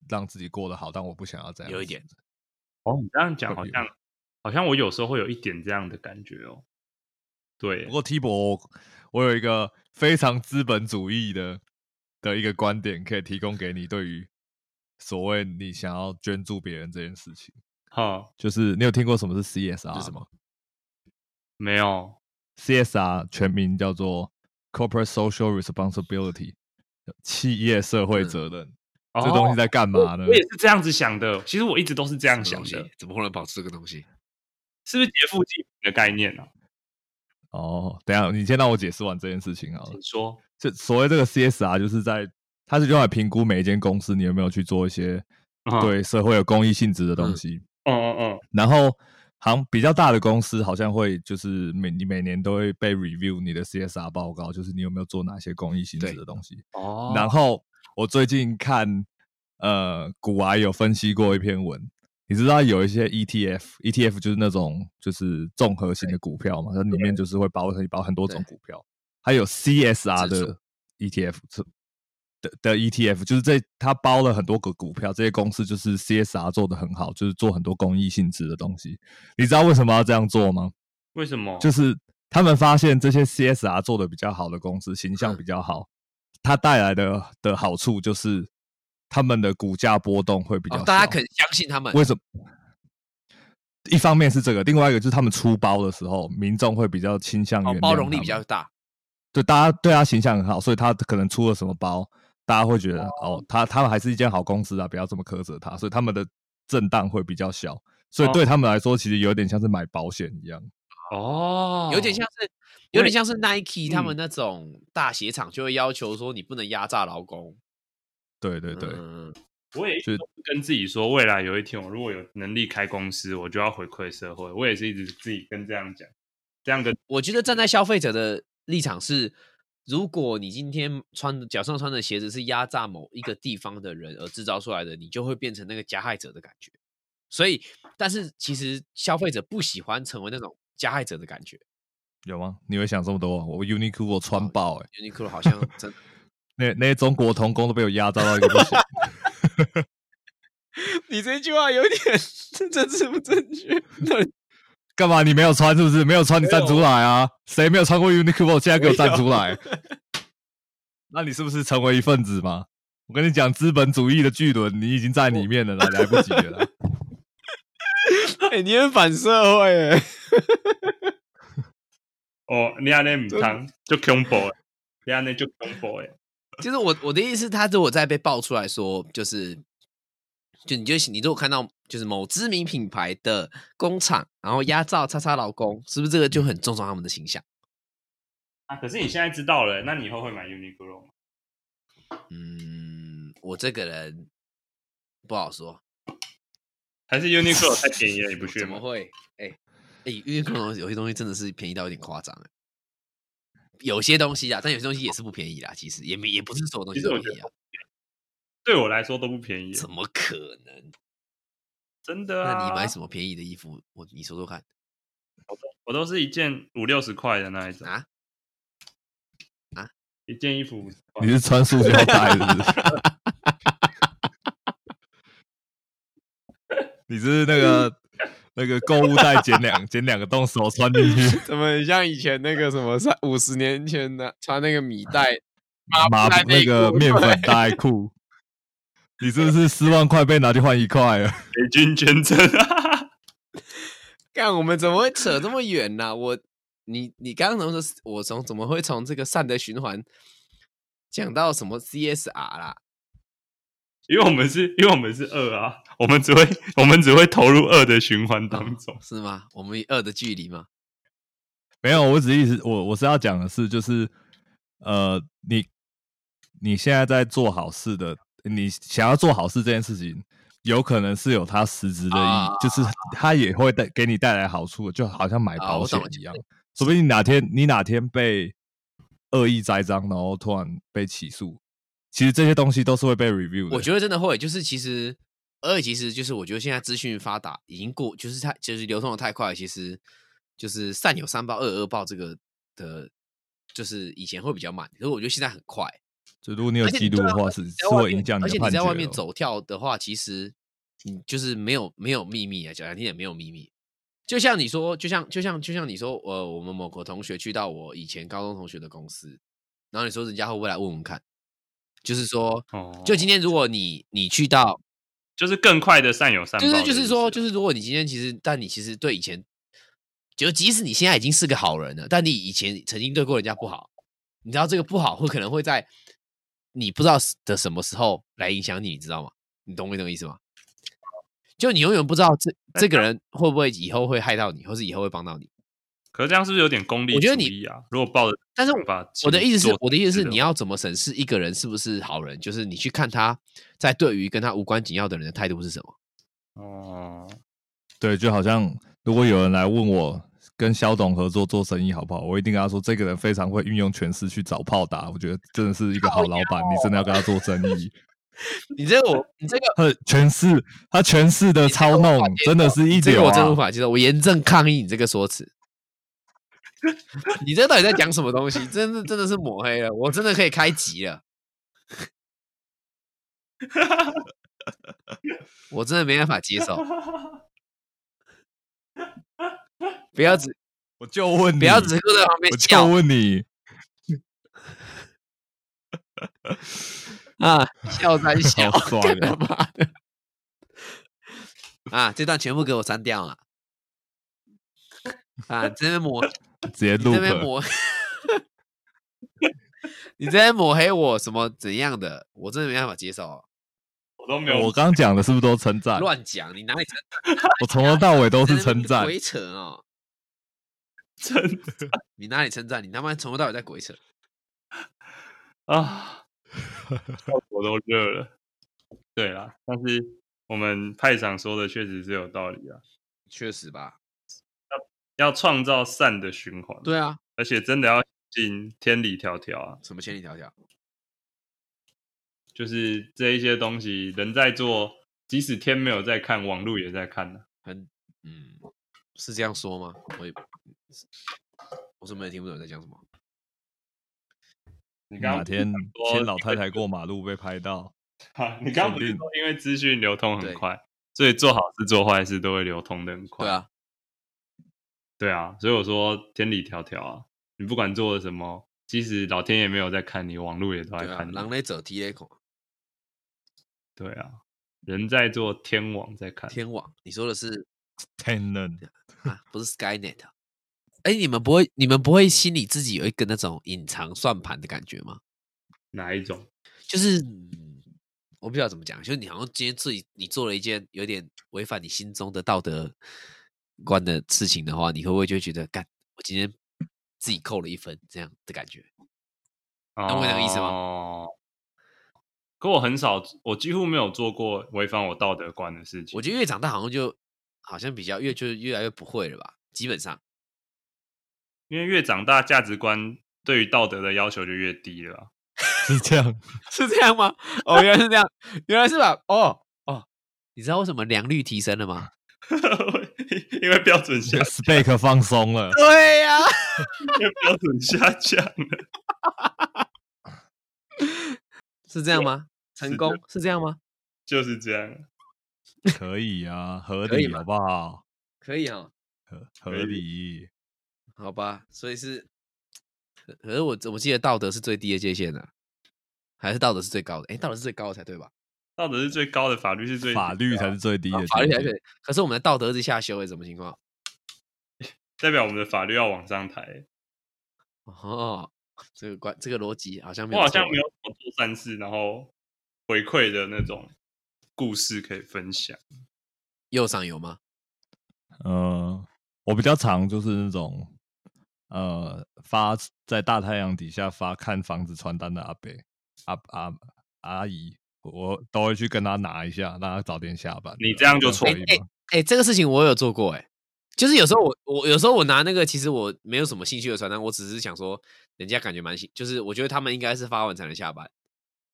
让自己过得好，但我不想要这样。有一点，哦，你这样讲好像好像我有时候会有一点这样的感觉哦。对不，过 T 博，我我有一个非常资本主义的的一个观点，可以提供给你，对于所谓你想要捐助别人这件事情，哈，就是你有听过什么是 CSR 是什么吗没有，？CSR 全名叫做 Corporate Social Responsibility，企业社会嗯责任。这东西哦在干嘛呢我？也是这样子想的。其实我一直都是这样想的怎么会能保持这个东西？是不是劫富济贫的概念啊？哦，等一下你先让我解释完这件事情好了请。说。这所谓这个 CSR，就是在它是用来评估每一间公司你有没有去做一些嗯对社会有公益性质的东嗯西。嗯嗯嗯嗯，然后，好像比较大的公司好像会就是每你每年都会被 review 你的 CSR 报告，就是你有没有做哪些公益性质的东西。哦。然后我最近看呃古癌有分析过一篇文，你知道有一些 E ETF，ETF 就是那种就是综合型的股票嘛，它里面就是会包包很多种股票，还有 CSR 的 ETF 这的的 ETF，就是这它包了很多个股票，这些公司就是 CSR 做的很好，就是做很多公益性质的东西。你知道为什么要这样做吗？为什么？就是他们发现这些 CSR 做的比较好的公司，形象嗯比较好，它带来的的好处就是他们的股价波动会比较大家肯相信他们，为什么？一方面是这个，另外一个就是他们出包的时候，民众会比较倾向于哦包容力比较大。对，大家对他形象很好，所以他可能出了什么包，大家会觉得哦，他他们还是一间好公司啊，不要这么苛责他，所以他们的震荡会比较小，所以对他们来说，其实有点像是买保险一样。哦，有点像是，有点像是 Nike 他们嗯那种大鞋厂就会要求说你不能压榨劳工。对对对，嗯我也一直都是跟自己说，未来有一天我如果有能力开公司，我就要回馈社会。我也是一直自己跟这样讲，这样跟我觉得站在消费者的立场是，如果你今天穿的脚上穿的鞋子是压榨某一个地方的人而制造出来的，你就会变成那个加害者的感觉。所以，但是其实消费者不喜欢成为那种加害者的感觉。有吗？你会想这么多？我 Uniqlo 穿哦爆哎、Uniqlo 好像真 那那些中国童工都被我压榨到一个不行。你这句话有点 政治不正确。干嘛？你没有穿是不是？没有穿你站出来啊！谁没有穿过 Uniqlo？现在给我站出来！那你是不是成为一份子嘛？我跟你讲，资本主义的巨轮，你已经在里面了啦，来不及了啦。哎、你很反社会哎。哦，你安尼唔通就恐怖的，你安尼就恐怖诶。就是我我的意思，他如果再被爆出来说，就是就你就你如果看到就是某知名品牌的工厂，然后压榨叉叉劳工，是不是这个就很重创他们的形象？啊，可是你现在知道了，那你以后会买 Uniqlo 吗？嗯，我这个人不好说，还是 Uniqlo 太便宜了，你不去吗？怎么会？哎哎，Uniqlo 有些东西真的是便宜到有点夸张哎。有些东西啊，但有些东西也是不便宜啦。其实也没也不是所有东西都便宜啊，对我来说都不便宜，怎么可能？真的啊。那你买什么便宜的衣服？我你说说看我都是一件五六十块的那一种，啊啊？一件衣服你是穿塑胶袋是不是？你是那个那个购物袋剪两剪两个洞，手穿进去，怎么像以前那个什么三五十年前的穿那个米袋麻布袋内那个裤面粉袋裤。你是不是四万块被拿去换一块了？美军捐赠啊！干，我们怎么会扯这么远呢、我你你刚刚怎么说，我从怎么会从这个善的循环讲到什么 CSR 啦？因为我们是，因为我们是恶啊，我们只会，我们只会投入恶的循环当中。是吗？我们以二的距离吗？没有，我只意思，我我是要讲的是，就是呃，你你现在在做好事的，你想要做好事这件事情，有可能是有它实质的意义，啊就是它也会带给你带来好处，就好像买啊保险一样。说不定哪天你哪天被恶意栽赃，然后突然被起诉，其实这些东西都是会被 review 的。我觉得真的会，就是其实，而且其实就是我觉得现在资讯发达，已经过，就是它就是流通的太快，其实就是善有三报，恶有恶报这个的，就是以前会比较慢，可是我觉得现在很快。就如果你有记录的话，是是会影响你而且你的判决哦。在外面走跳的话，其实你就是没有没有秘密啊，讲难听点没有秘密。就像你说，就像就像就像你说，呃，我们某个同学去到我以前高中同学的公司，然后你说人家会不会来问问看？就是说，哦就今天如果你你去到，就是更快的善有善报就是就是说，就是如果你今天其实，但你其实对以前，就即使你现在已经是个好人了，但你以前曾经对过人家不好，你知道这个不好会可能会在你不知道的什么时候来影响你，你知道吗？你懂我这个意思吗？就你永远不知道这这个人会不会以后会害到你，或是以后会帮到你。可是这样是不是有点功利我觉得你啊？如果抱着但是把我的意思是，我的意思是，你要怎么审视一个人是不是好人？就是你去看他在对于跟他无关紧要的人的态度是什么。哦，对，就好像如果有人来问我跟肖董合作做生意好不好，我一定跟他说，这个人非常会运用权势去找炮打，我觉得真的是一个好老板，你真的要跟他做生意。你这个我，你这个权势，他权势的操弄真的是一流这个我真无啊！法接受，我严正抗议你这个说辞。你这到底在讲什么东西？真的真的是抹黑了，我真的可以开集了。我真的没办法接受，不要只我就问你，不要只是坐在旁边我就笑问你，啊，笑三 笑，好爽干他哦妈的！啊，这段全部给我删掉了。啊，这边抹 直接录这边抹，你这边抹黑我什么怎样的？我真的没办法接受哦。我都没有我刚刚讲的是不是都称赞？乱讲，你哪里称我从头到尾都是称赞。鬼扯哦！真的 你哪里称赞？你他妈从头到尾在鬼扯。啊，我都热了。对啦，但是我们派长说的确实是有道理啊，确实吧？要创造善的循环，对啊，而且真的要进天理迢迢啊，什么千里迢迢？就是这一些东西人在做，即使天没有在看，网络也在看呢、很嗯，是这样说吗？我也我怎么也听不懂你在讲什么。你刚刚哪天牵老太太过马路被拍到，啊，你刚刚不是说因为资讯流通很快，所以做好事做坏事都会流通的很快。对，啊，对啊，所以我说天理迢迢啊，你不管做了什么，即使老天爷没有在看你，网络也都在看你。狼雷者踢雷孔对啊，人在做，天网在看。天网，你说的是 Tenant 啊，不是 Skynet 啊。哎，你们不会，你们不会心里自己有一个那种隐藏算盘的感觉吗？哪一种？就是我不知道怎么讲，就是你好像今天自己你做了一件有点违反你心中的道德观的事情的话，你会不会就觉得干？我今天自己扣了一分这样的感觉？懂我那个意思吗？哦。可我很少，我几乎没有做过违反我道德观的事情。我觉得越长大，好像就好像比较越就是越来越不会了吧？基本上，因为越长大，价值观对于道德的要求就越低了。是这样，是这样吗？哦，原来是这样，原来是吧？哦哦，你知道为什么良率提升了吗？因为标准下，spec 放松了。对呀，因为标准下降了。是这样吗？成功是这样吗？就是这样，可以啊，合理好不好？可以啊，合合理，好吧。所以是，可是我我记得道德是最低的界限的，还是道德是最高的？哎，道德是最高的才对吧？道德是最高的，法律是 最法律才是最低的，法律才对。可是我们的道德是下修，是什么情况？代表我们的法律要往上抬。哦。这个关这个逻辑好像没有，我好像没有做善事，然后回馈的那种故事可以分享。右上有吗？呃，我比较常就是那种呃发在大太阳底下发看房子传单的阿伯阿阿阿姨，我都会去跟他拿一下，让他早点下班。你这样就错。哎哎，这个事情我有做过，哎。就是有时候我我有时候我拿那个，其实我没有什么兴趣的传单，我只是想说，人家感觉蛮兴，就是我觉得他们应该是发完才能下班。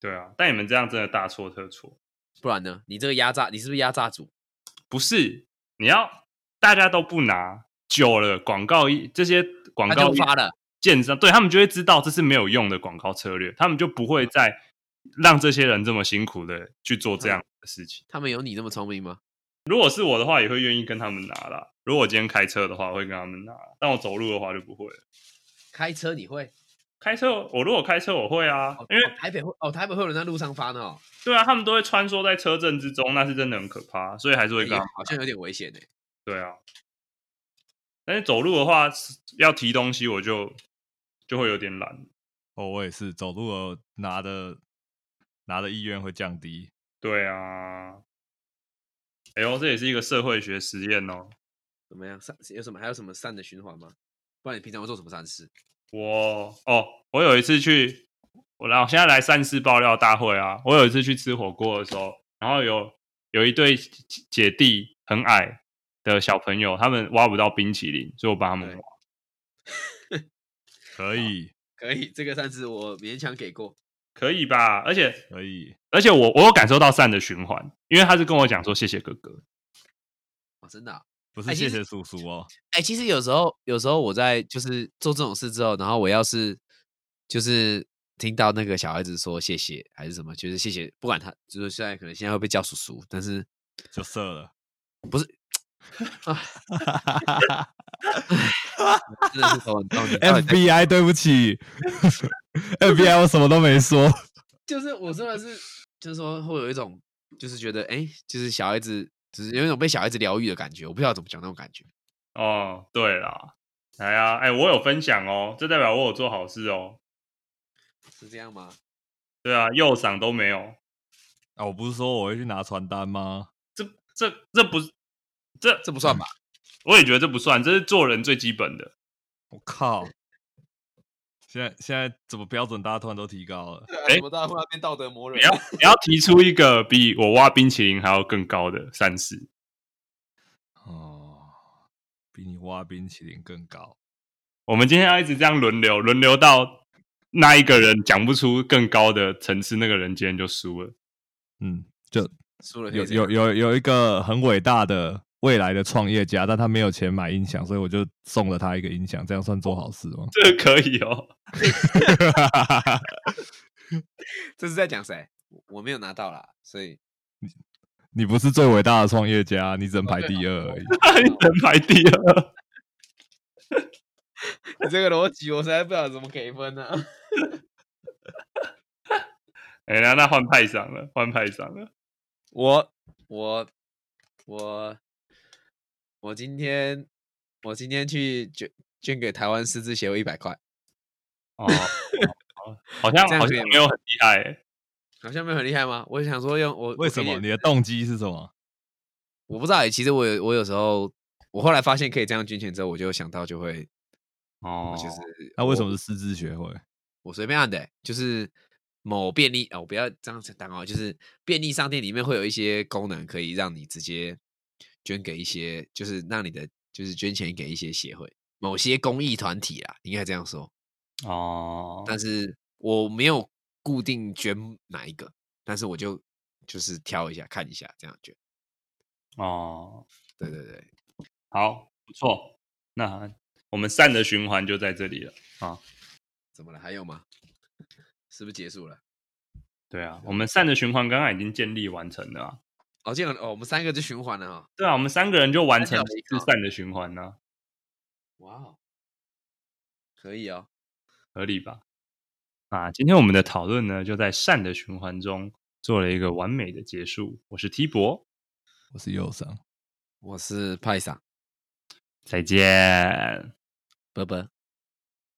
对啊，但你们这样真的大错特错。不然呢？你这个压榨，你是不是压榨组？不是，你要大家都不拿，久了广告一这些广告发了，建商对他们就会知道这是没有用的广告策略，他们就不会再让这些人这么辛苦的去做这样的事情。他们有你这么聪明吗？如果是我的话，也会愿意跟他们拿啦。如果我今天开车的话，会跟他们拿；但我走路的话就不会。开车你会？开车我如果开车我会啊，因为台北会哦，台北会有人在路上发呢。对啊，他们都会穿梭在车阵之中，那是真的很可怕，所以还是会跟。好像有点危险诶。对啊，但是走路的话要提东西，我就就会有点懒。哦，我也是走路拿的拿的意愿会降低。对啊。哎呦，这也是一个社会学实验哦。怎么样？善有什么？还有什么善的循环吗？不然你平常会做什么善事？我哦，我有一次去，我然后现在来善事爆料大会啊。我有一次去吃火锅的时候，然后有有一对姐弟很矮的小朋友，他们挖不到冰淇淋，所以我帮他们挖。可以，可以，这个善事我勉强给过。可以吧？而且可以，而且我我有感受到善的循环，因为他是跟我讲说谢谢哥哥。哦，真的不是谢谢叔叔哦。哎，其实有时候有时候我在就是做这种事之后，然后我要是就是听到那个小孩子说谢谢还是什么，就是谢谢，不管他就是现在可能现在会被叫叔叔，但是就射了，不是 啊，真的是头很痛。FBI，对不起。FBI，我什么都没说，就是我真的是，就是说会有一种，就是觉得，哎，就是小孩子，只是有一种被小孩子疗愈的感觉，我不知道怎么讲那种感觉。哦，对啦，来啊，哎，我有分享哦，这代表我有做好事哦，是这样吗？对啊，右嗓都没有啊，我不是说我会去拿传单吗？这、这、这不，这这不算吧？我也觉得这不算，这是做人最基本的。我靠！现在现在怎么标准？大家突然都提高了？哎，怎么大家突然变道德魔人？你要你要提出一个比我挖冰淇淋还要更高的善事 哦，比你挖冰淇淋更高。我们今天要一直这样轮流，轮流到那一个人讲不出更高的层次，那个人今天就输了。嗯，就输了。有有有有一个很伟大的。未来的创业家，但他没有钱买音响，所以我就送了他一个音响，这样算做好事吗？这个可以哦。这是在讲谁？我没有拿到啦，所以你你不是最伟大的创业家，你只能排第二而已。你只能排第二。你这个逻辑，我实在不知道怎么给分呢。哎，那那换派上了，换派上了。我我我。我今天我今天去捐捐给台湾狮子协会一百块，哦，好好像好像没有很厉害欸，好像没有很厉害吗？我想说用我为什么？你的动机是什么？我不知道欸，其实我有我有时候我后来发现可以这样捐钱之后，我就想到就会哦，就是那为什么是师资学会？我随便按的欸、就是某便利哦，我不要这样子讲哦，就是便利商店里面会有一些功能可以让你直接捐给一些，就是让你的就是捐钱给一些协会、某些公益团体啊，应该这样说。哦，但是我没有固定捐哪一个，但是我就就是挑一下看一下这样捐。哦，对对对，好，不错，那我们善的循环就在这里了啊。怎么了？还有吗？是不是结束了？对啊，我们善的循环刚刚已经建立完成了啊。哦，这样哦，我们三个就循环了哈。对啊，我们三个人就完成了一次善的循环呢、哇哦，可以哦。合理吧？啊，今天我们的讨论呢，就在善的循环中做了一个完美的结束。我是 T 博，我是右上。我是派上，再见。拜拜。